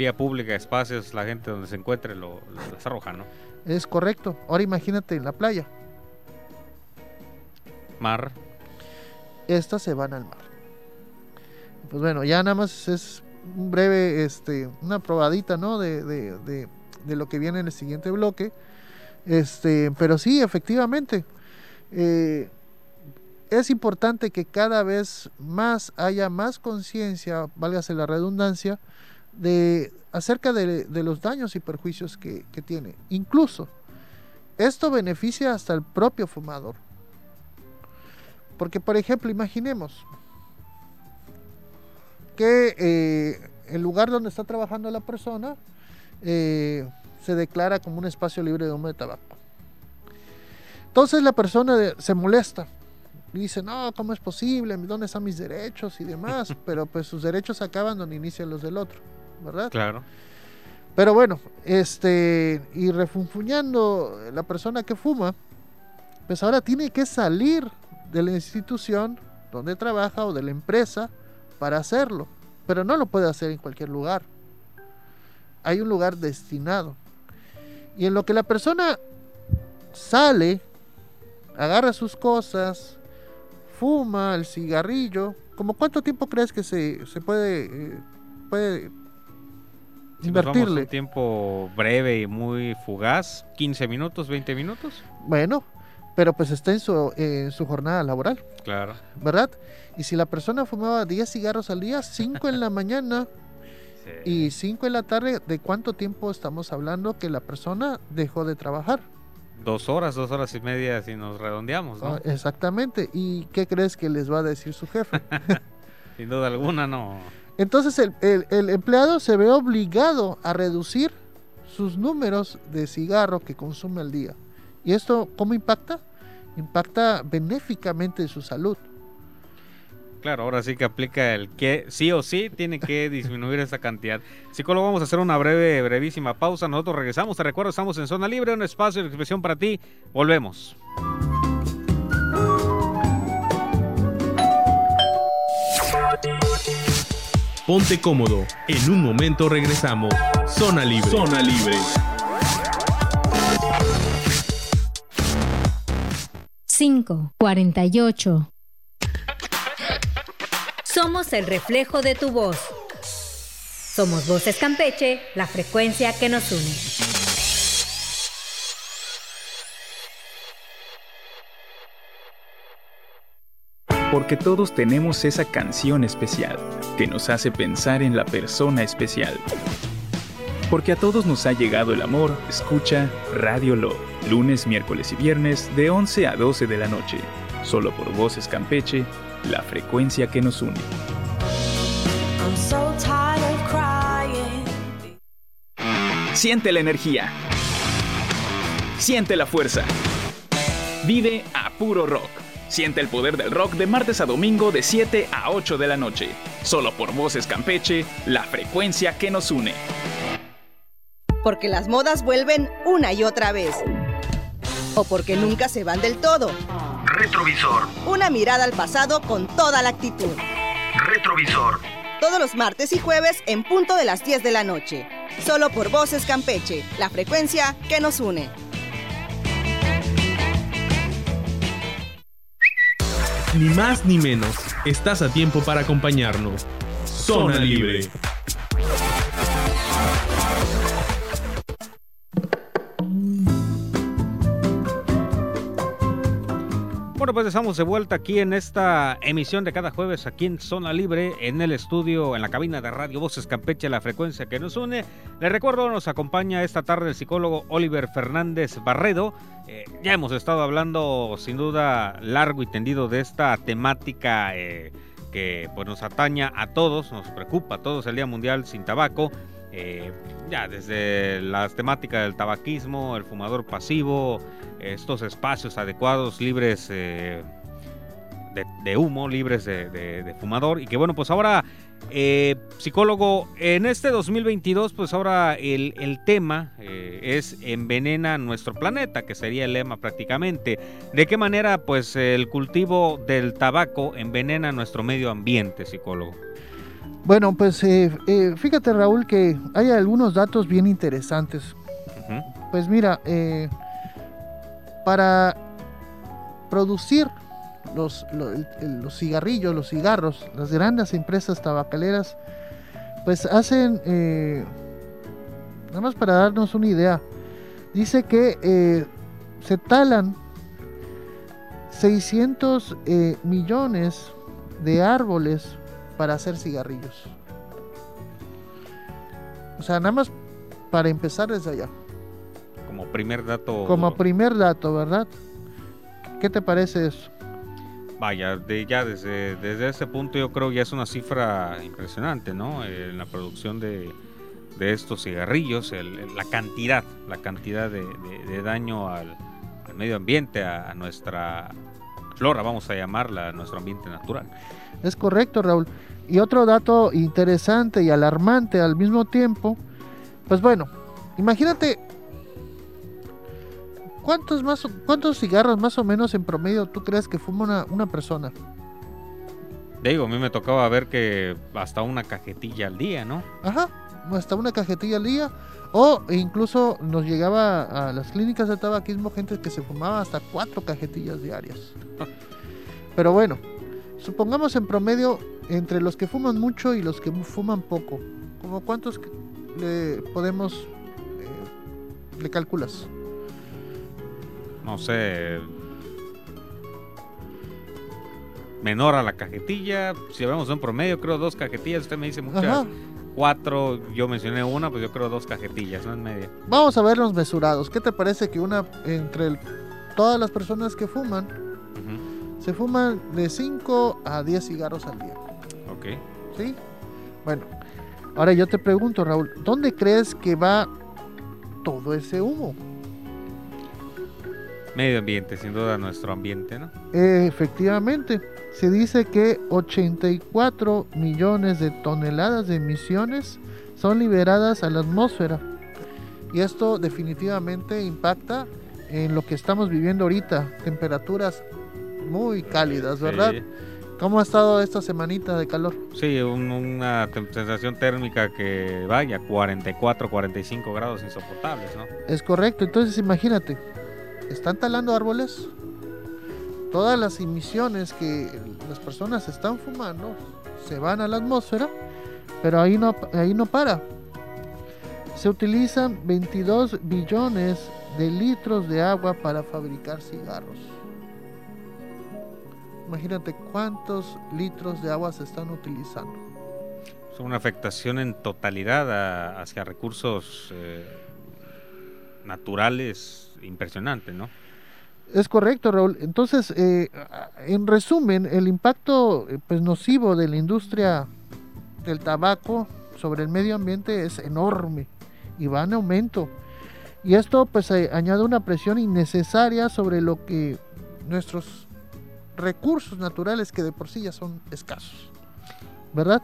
Vía pública, espacios, la gente donde se encuentre lo, lo, ¿no? Es correcto. Ahora imagínate en la playa mar. Estas se van al mar. Pues bueno, ya nada más es un breve, este, una probadita, ¿no? De, de, de, lo que viene en el siguiente bloque. Este, pero sí, efectivamente. Eh, es importante que cada vez más haya más conciencia, válgase la redundancia, de acerca de, los daños y perjuicios que, que tiene. Incluso esto beneficia hasta el propio fumador. Porque, por ejemplo, imaginemos que eh, el lugar donde está trabajando la persona eh, se declara como un espacio libre de humo de tabaco. Entonces la persona se molesta y dice, no, ¿cómo es posible? ¿Dónde están mis derechos y demás? [laughs] Pero pues sus derechos acaban donde inician los del otro, ¿verdad? Claro. Pero bueno, este, y refunfuñando la persona que fuma, pues ahora tiene que salir de la institución donde trabaja o de la empresa para hacerlo, pero no lo puede hacer en cualquier lugar. Hay un lugar destinado. Y en lo que la persona sale, agarra sus cosas, fuma el cigarrillo, ¿como cuánto tiempo crees que se, se puede, eh, puede invertirle? un tiempo breve y muy fugaz, 15 minutos, 20 minutos. Bueno, pero pues está en su, su jornada laboral. Claro. ¿Verdad? Y si la persona fumaba 10 cigarros al día, 5 en la [laughs] mañana y 5 en la tarde, ¿de cuánto tiempo estamos hablando que la persona dejó de trabajar? Dos horas, dos horas y media si nos redondeamos, ¿no? Ah, exactamente. ¿Y qué crees que les va a decir su jefe? [laughs] Sin duda alguna, no. Entonces el, el empleado se ve obligado a reducir sus números de cigarro que consume al día. ¿Y esto cómo impacta? Impacta benéficamente en su salud. Claro, ahora sí que aplica el que sí o sí tiene que [laughs] disminuir esa cantidad. Psicólogo, vamos a hacer una breve, brevísima pausa. Nosotros regresamos. Te recuerdo, estamos en Zona Libre, un espacio de expresión para ti. Volvemos. Ponte cómodo. En un momento regresamos. Zona Libre. Zona Libre. 5, 48. Somos el reflejo de tu voz. Somos Voces Campeche, la frecuencia que nos une. Porque todos tenemos esa canción especial que nos hace pensar en la persona especial. Porque a todos nos ha llegado el amor, escucha Radio Lo, lunes, miércoles y viernes de 11 a 12 de la noche, solo por Voces Campeche, la frecuencia que nos une. Siente la energía. Siente la fuerza. Vive a puro rock. Siente el poder del rock de martes a domingo de 7 a 8 de la noche. Solo por Voces Campeche, la frecuencia que nos une porque las modas vuelven una y otra vez. O porque nunca se van del todo. Retrovisor. Una mirada al pasado con toda la actitud. Retrovisor. Todos los martes y jueves en punto de las 10 de la noche. Solo por Voces Campeche, la frecuencia que nos une. Ni más ni menos, estás a tiempo para acompañarnos. Zona Libre. Bueno, pues estamos de vuelta aquí en esta emisión de cada jueves aquí en Zona Libre, en el estudio, en la cabina de Radio Voces Campeche, la frecuencia que nos une. Les recuerdo, nos acompaña esta tarde el psicólogo Oliver Fernández Barredo. Eh, ya hemos estado hablando sin duda largo y tendido de esta temática eh, que pues, nos ataña a todos, nos preocupa a todos el Día Mundial sin Tabaco. Eh, ya desde las temáticas del tabaquismo, el fumador pasivo, estos espacios adecuados, libres eh, de, humo, libres de, fumador. Y que bueno, pues ahora, eh, psicólogo, en este 2022, pues ahora el, tema es envenena nuestro planeta, que sería el lema prácticamente. ¿De qué manera pues el cultivo del tabaco envenena nuestro medio ambiente, psicólogo? Bueno, pues eh, eh, fíjate Raúl que hay algunos datos bien interesantes. Pues mira, eh, para producir los, los, cigarrillos, los cigarros, las grandes empresas tabacaleras, pues hacen, nada más para darnos una idea, dice que se talan 600 millones de árboles para hacer cigarrillos. O sea, nada más para empezar desde allá. como primer dato. Como primer dato, ¿verdad? ¿Qué te parece eso? Vaya, de, ya desde, desde ese punto yo creo que ya es una cifra impresionante, ¿no? En la producción de, de estos cigarrillos, la cantidad, la cantidad de, daño al, medio ambiente, a, nuestra flora, vamos a llamarla, a nuestro ambiente natural. Es correcto, Raúl. Y otro dato interesante y alarmante al mismo tiempo, pues bueno, imagínate cuántos más cuántos cigarros más o menos en promedio tú crees que fuma una, una persona. Digo, a mí me tocaba ver que hasta una cajetilla al día, ¿no? Ajá hasta una cajetilla al día o incluso nos llegaba a las clínicas de tabaquismo gente que se fumaba hasta cuatro cajetillas diarias. [laughs] Pero bueno, supongamos en promedio entre los que fuman mucho y los que fuman poco, como cuántos le podemos eh, le calculas? No sé, menor a la cajetilla. Si hablamos de un promedio, creo dos cajetillas. Usted me dice muchas cuatro, yo mencioné una, pues yo creo dos cajetillas, ¿no? En media. Vamos a ver los mesurados. ¿Qué te parece que una, entre todas las personas que fuman, se fuman de 5 a 10 cigarros al día? Ok. ¿Sí? Bueno, ahora yo te pregunto, Raúl, ¿dónde crees que va todo ese humo? Medio ambiente, sin duda nuestro ambiente, ¿no? efectivamente se dice que 84 millones de toneladas de emisiones son liberadas a la atmósfera. Y esto definitivamente impacta en lo que estamos viviendo ahorita, temperaturas muy cálidas, ¿verdad? ¿Cómo ha estado esta semanita de calor? Sí, una sensación térmica que vaya 44, 45 grados insoportables, ¿no? Es correcto, entonces imagínate, están talando árboles, todas las emisiones que las personas están fumando se van a la atmósfera, pero ahí no, ahí no para. Se utilizan 22 billones de litros de agua para fabricar cigarros. Imagínate cuántos litros de agua se están utilizando. Es una afectación en totalidad hacia recursos eh, naturales impresionante, ¿no? Es correcto, Raúl. Entonces, eh, en resumen, el impacto eh, pues, nocivo de la industria del tabaco sobre el medio ambiente es enorme y va en aumento. Y esto pues eh, añade una presión innecesaria sobre lo que nuestros recursos naturales que de por sí ya son escasos. ¿Verdad?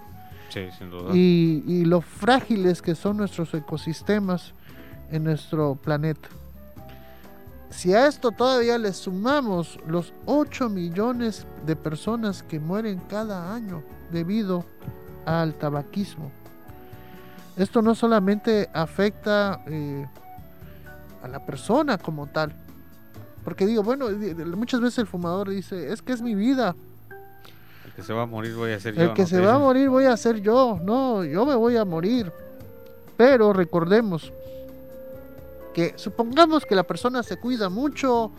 Sí, sin duda. Y, y lo frágiles que son nuestros ecosistemas en nuestro planeta. Si a esto todavía le sumamos los 8 millones de personas que mueren cada año debido al tabaquismo, esto no solamente afecta eh, a la persona como tal, porque digo, bueno, muchas veces el fumador dice, es que es mi vida. El que se va a morir voy a ser yo. El que se va a morir voy a ser yo. No, yo me voy a morir. Pero recordemos, que supongamos que la persona se cuida mucho,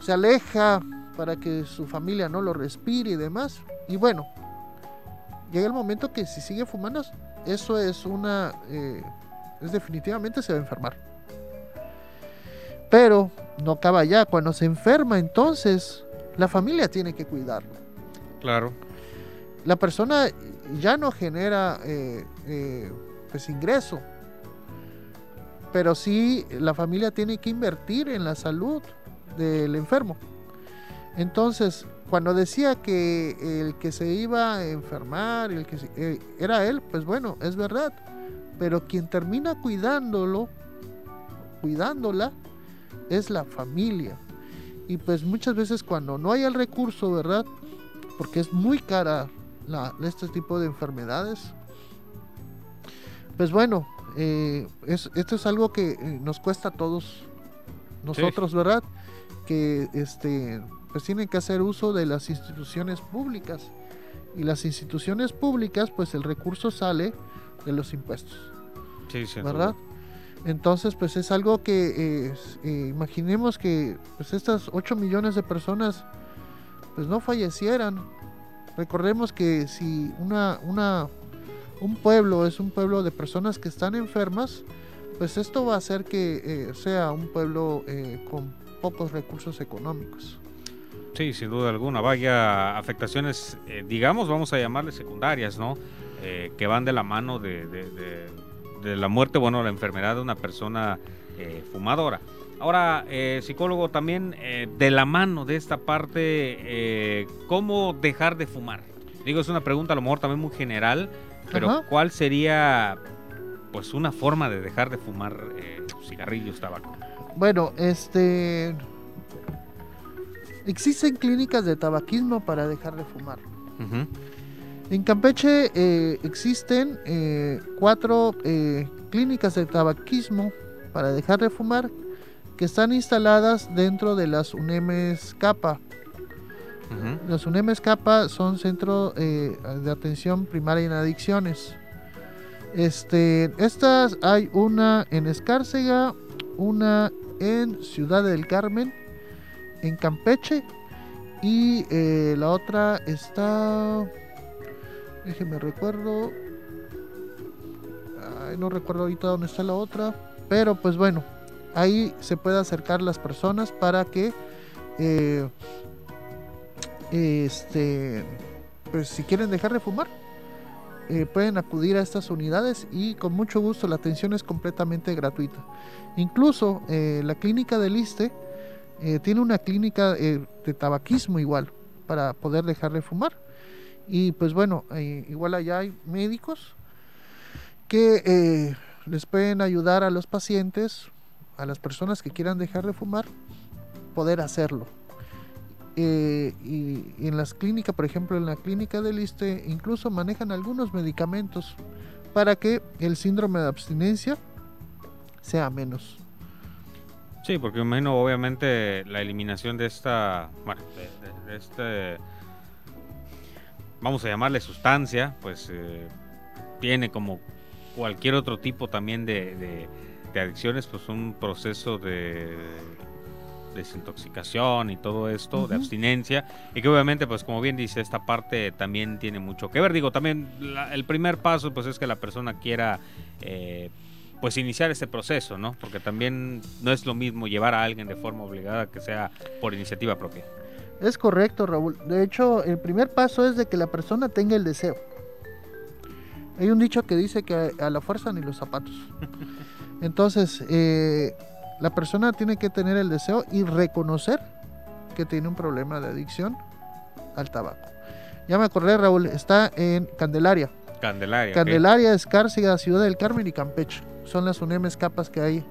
se aleja para que su familia no lo respire y demás. Y bueno, llega el momento que si sigue fumando, eso es una... Eh, es definitivamente se va a enfermar. Pero no acaba ya. Cuando se enferma, entonces la familia tiene que cuidarlo. Claro. La persona ya no genera eh, eh, pues ingreso pero sí la familia tiene que invertir en la salud del enfermo. Entonces, cuando decía que el que se iba a enfermar, el que eh, era él, pues bueno, es verdad. Pero quien termina cuidándolo, cuidándola, es la familia. Y pues muchas veces cuando no hay el recurso, ¿verdad? Porque es muy cara este tipo de enfermedades. Pues bueno, eh, esto es algo que eh, nos cuesta a todos nosotros, ¿verdad? Que este, pues tienen que hacer uso de las instituciones públicas. Y las instituciones públicas, pues el recurso sale de los impuestos. Sí, sí, ¿Verdad? Entonces, pues es algo que eh, imaginemos que pues estas 8 millones de personas pues no fallecieran. Recordemos que si una, una un pueblo es un pueblo de personas que están enfermas, pues esto va a hacer que eh, sea un pueblo eh, con pocos recursos económicos. Sí, sin duda alguna. Vaya afectaciones, eh, digamos, vamos a llamarles secundarias, ¿no? que van de la mano de, la muerte, bueno, la enfermedad de una persona fumadora. Ahora, psicólogo, también de la mano de esta parte, ¿cómo dejar de fumar? Digo, es una pregunta a lo mejor también muy general, pero ¿cuál sería pues una forma de dejar de fumar eh, cigarrillos, tabaco? Bueno, este existen clínicas de tabaquismo para dejar de fumar. En Campeche eh, existen eh, cuatro clínicas de tabaquismo para dejar de fumar que están instaladas dentro de las UNEMES CAPA. Las UNEMES CAPA son centro de atención primaria en adicciones. Este, estas hay una en Escárcega, una en Ciudad del Carmen, en Campeche y eh, la otra está, déjeme recuerdo, no recuerdo ahorita dónde está la otra, pero pues bueno, ahí se puede acercar las personas para que, eh, este, pues si quieren dejar de fumar, eh, pueden acudir a estas unidades y con mucho gusto la atención es completamente gratuita. Incluso eh, la clínica del ISTE tiene una clínica de tabaquismo igual para poder dejar de fumar. Y pues bueno, igual allá hay médicos que les pueden ayudar a los pacientes, a las personas que quieran dejar de fumar, poder hacerlo. Eh, y, en las clínicas, por ejemplo, en la clínica del ISTE, incluso manejan algunos medicamentos para que el síndrome de abstinencia sea menos. Sí, porque imagino obviamente la eliminación de esta, bueno, de, este, vamos a llamarle sustancia, pues eh, tiene como cualquier otro tipo también de, de adicciones, pues un proceso de desintoxicación y todo esto, de abstinencia, y que obviamente, pues como bien dice, esta parte también tiene mucho que ver. Digo, también el primer paso, pues es que la persona quiera, eh, pues iniciar ese proceso, ¿no? Porque también no es lo mismo llevar a alguien de forma obligada que sea por iniciativa propia. Es correcto, Raúl. De hecho, el primer paso es de que la persona tenga el deseo. Hay un dicho que dice que a la fuerza ni los zapatos. [laughs] Entonces, eh, la persona tiene que tener el deseo y reconocer que tiene un problema de adicción al tabaco. Ya me acordé, Raúl, está en Candelaria. Candelaria. Candelaria, Escárcega, Ciudad del Carmen y Campeche. Son las UNEMES capas que hay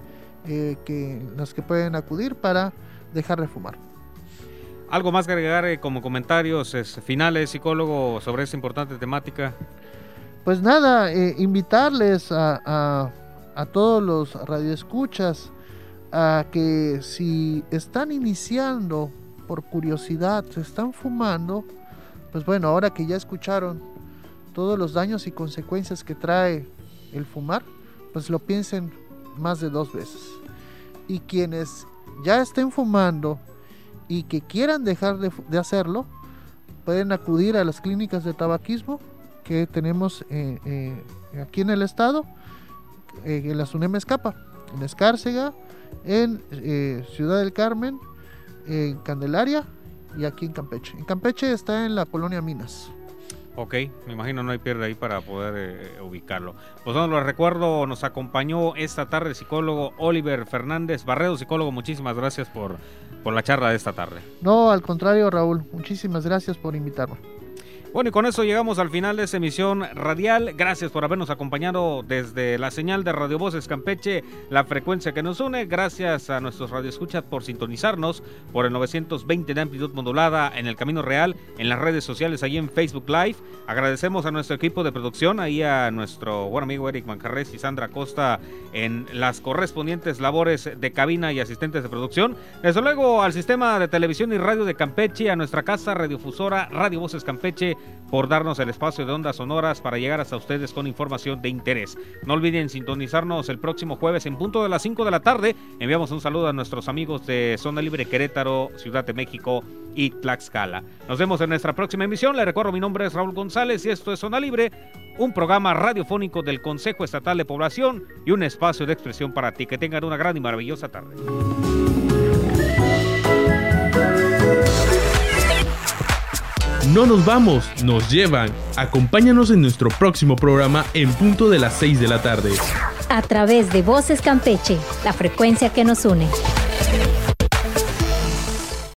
eh, que las que pueden acudir para dejar de fumar. ¿Algo más que agregar eh, como comentarios finales, psicólogo, sobre esta importante temática? Pues nada, eh, invitarles a, a, todos los radioescuchas a que si están iniciando por curiosidad, se están fumando, pues bueno, ahora que ya escucharon todos los daños y consecuencias que trae el fumar, pues lo piensen más de dos veces. Y quienes ya estén fumando y que quieran dejar de, hacerlo, pueden acudir a las clínicas de tabaquismo que tenemos eh, eh, aquí en el estado, eh, en la SUNEM Escapa, en Escárcega, en Ciudad del Carmen, en Candelaria y aquí en Campeche. En Campeche está en la colonia Minas. Ok, me imagino no hay pierde ahí para poder eh, ubicarlo. Pues bueno, lo recuerdo, nos acompañó esta tarde el psicólogo Oliver Fernández Barredo, psicólogo, muchísimas gracias por, por la charla de esta tarde. No, al contrario, Raúl, muchísimas gracias por invitarme. Bueno, y con eso llegamos al final de esta emisión radial. Gracias por habernos acompañado desde la señal de Radio Voces Campeche, la frecuencia que nos une. Gracias a nuestros radioescuchas por sintonizarnos por el 920 de amplitud modulada en el Camino Real, en las redes sociales, ahí en Facebook Live. Agradecemos a nuestro equipo de producción, ahí a nuestro buen amigo Eric Manjarres y Sandra Costa en las correspondientes labores de cabina y asistentes de producción. Desde luego al sistema de televisión y radio de Campeche, a nuestra casa radiofusora Radio Voces Campeche por darnos el espacio de ondas sonoras para llegar hasta ustedes con información de interés. No olviden sintonizarnos el próximo jueves en punto de las 5 de la tarde. Enviamos un saludo a nuestros amigos de Zona Libre Querétaro, Ciudad de México y Tlaxcala. Nos vemos en nuestra próxima emisión. Le recuerdo, mi nombre es Raúl González y esto es Zona Libre un programa radiofónico del Consejo Estatal de Población y un espacio de expresión para ti. Que tengan una gran y maravillosa tarde. No nos vamos, nos llevan. Acompáñanos en nuestro próximo programa en punto de las 6 de la tarde. A través de Voces Campeche, la frecuencia que nos une.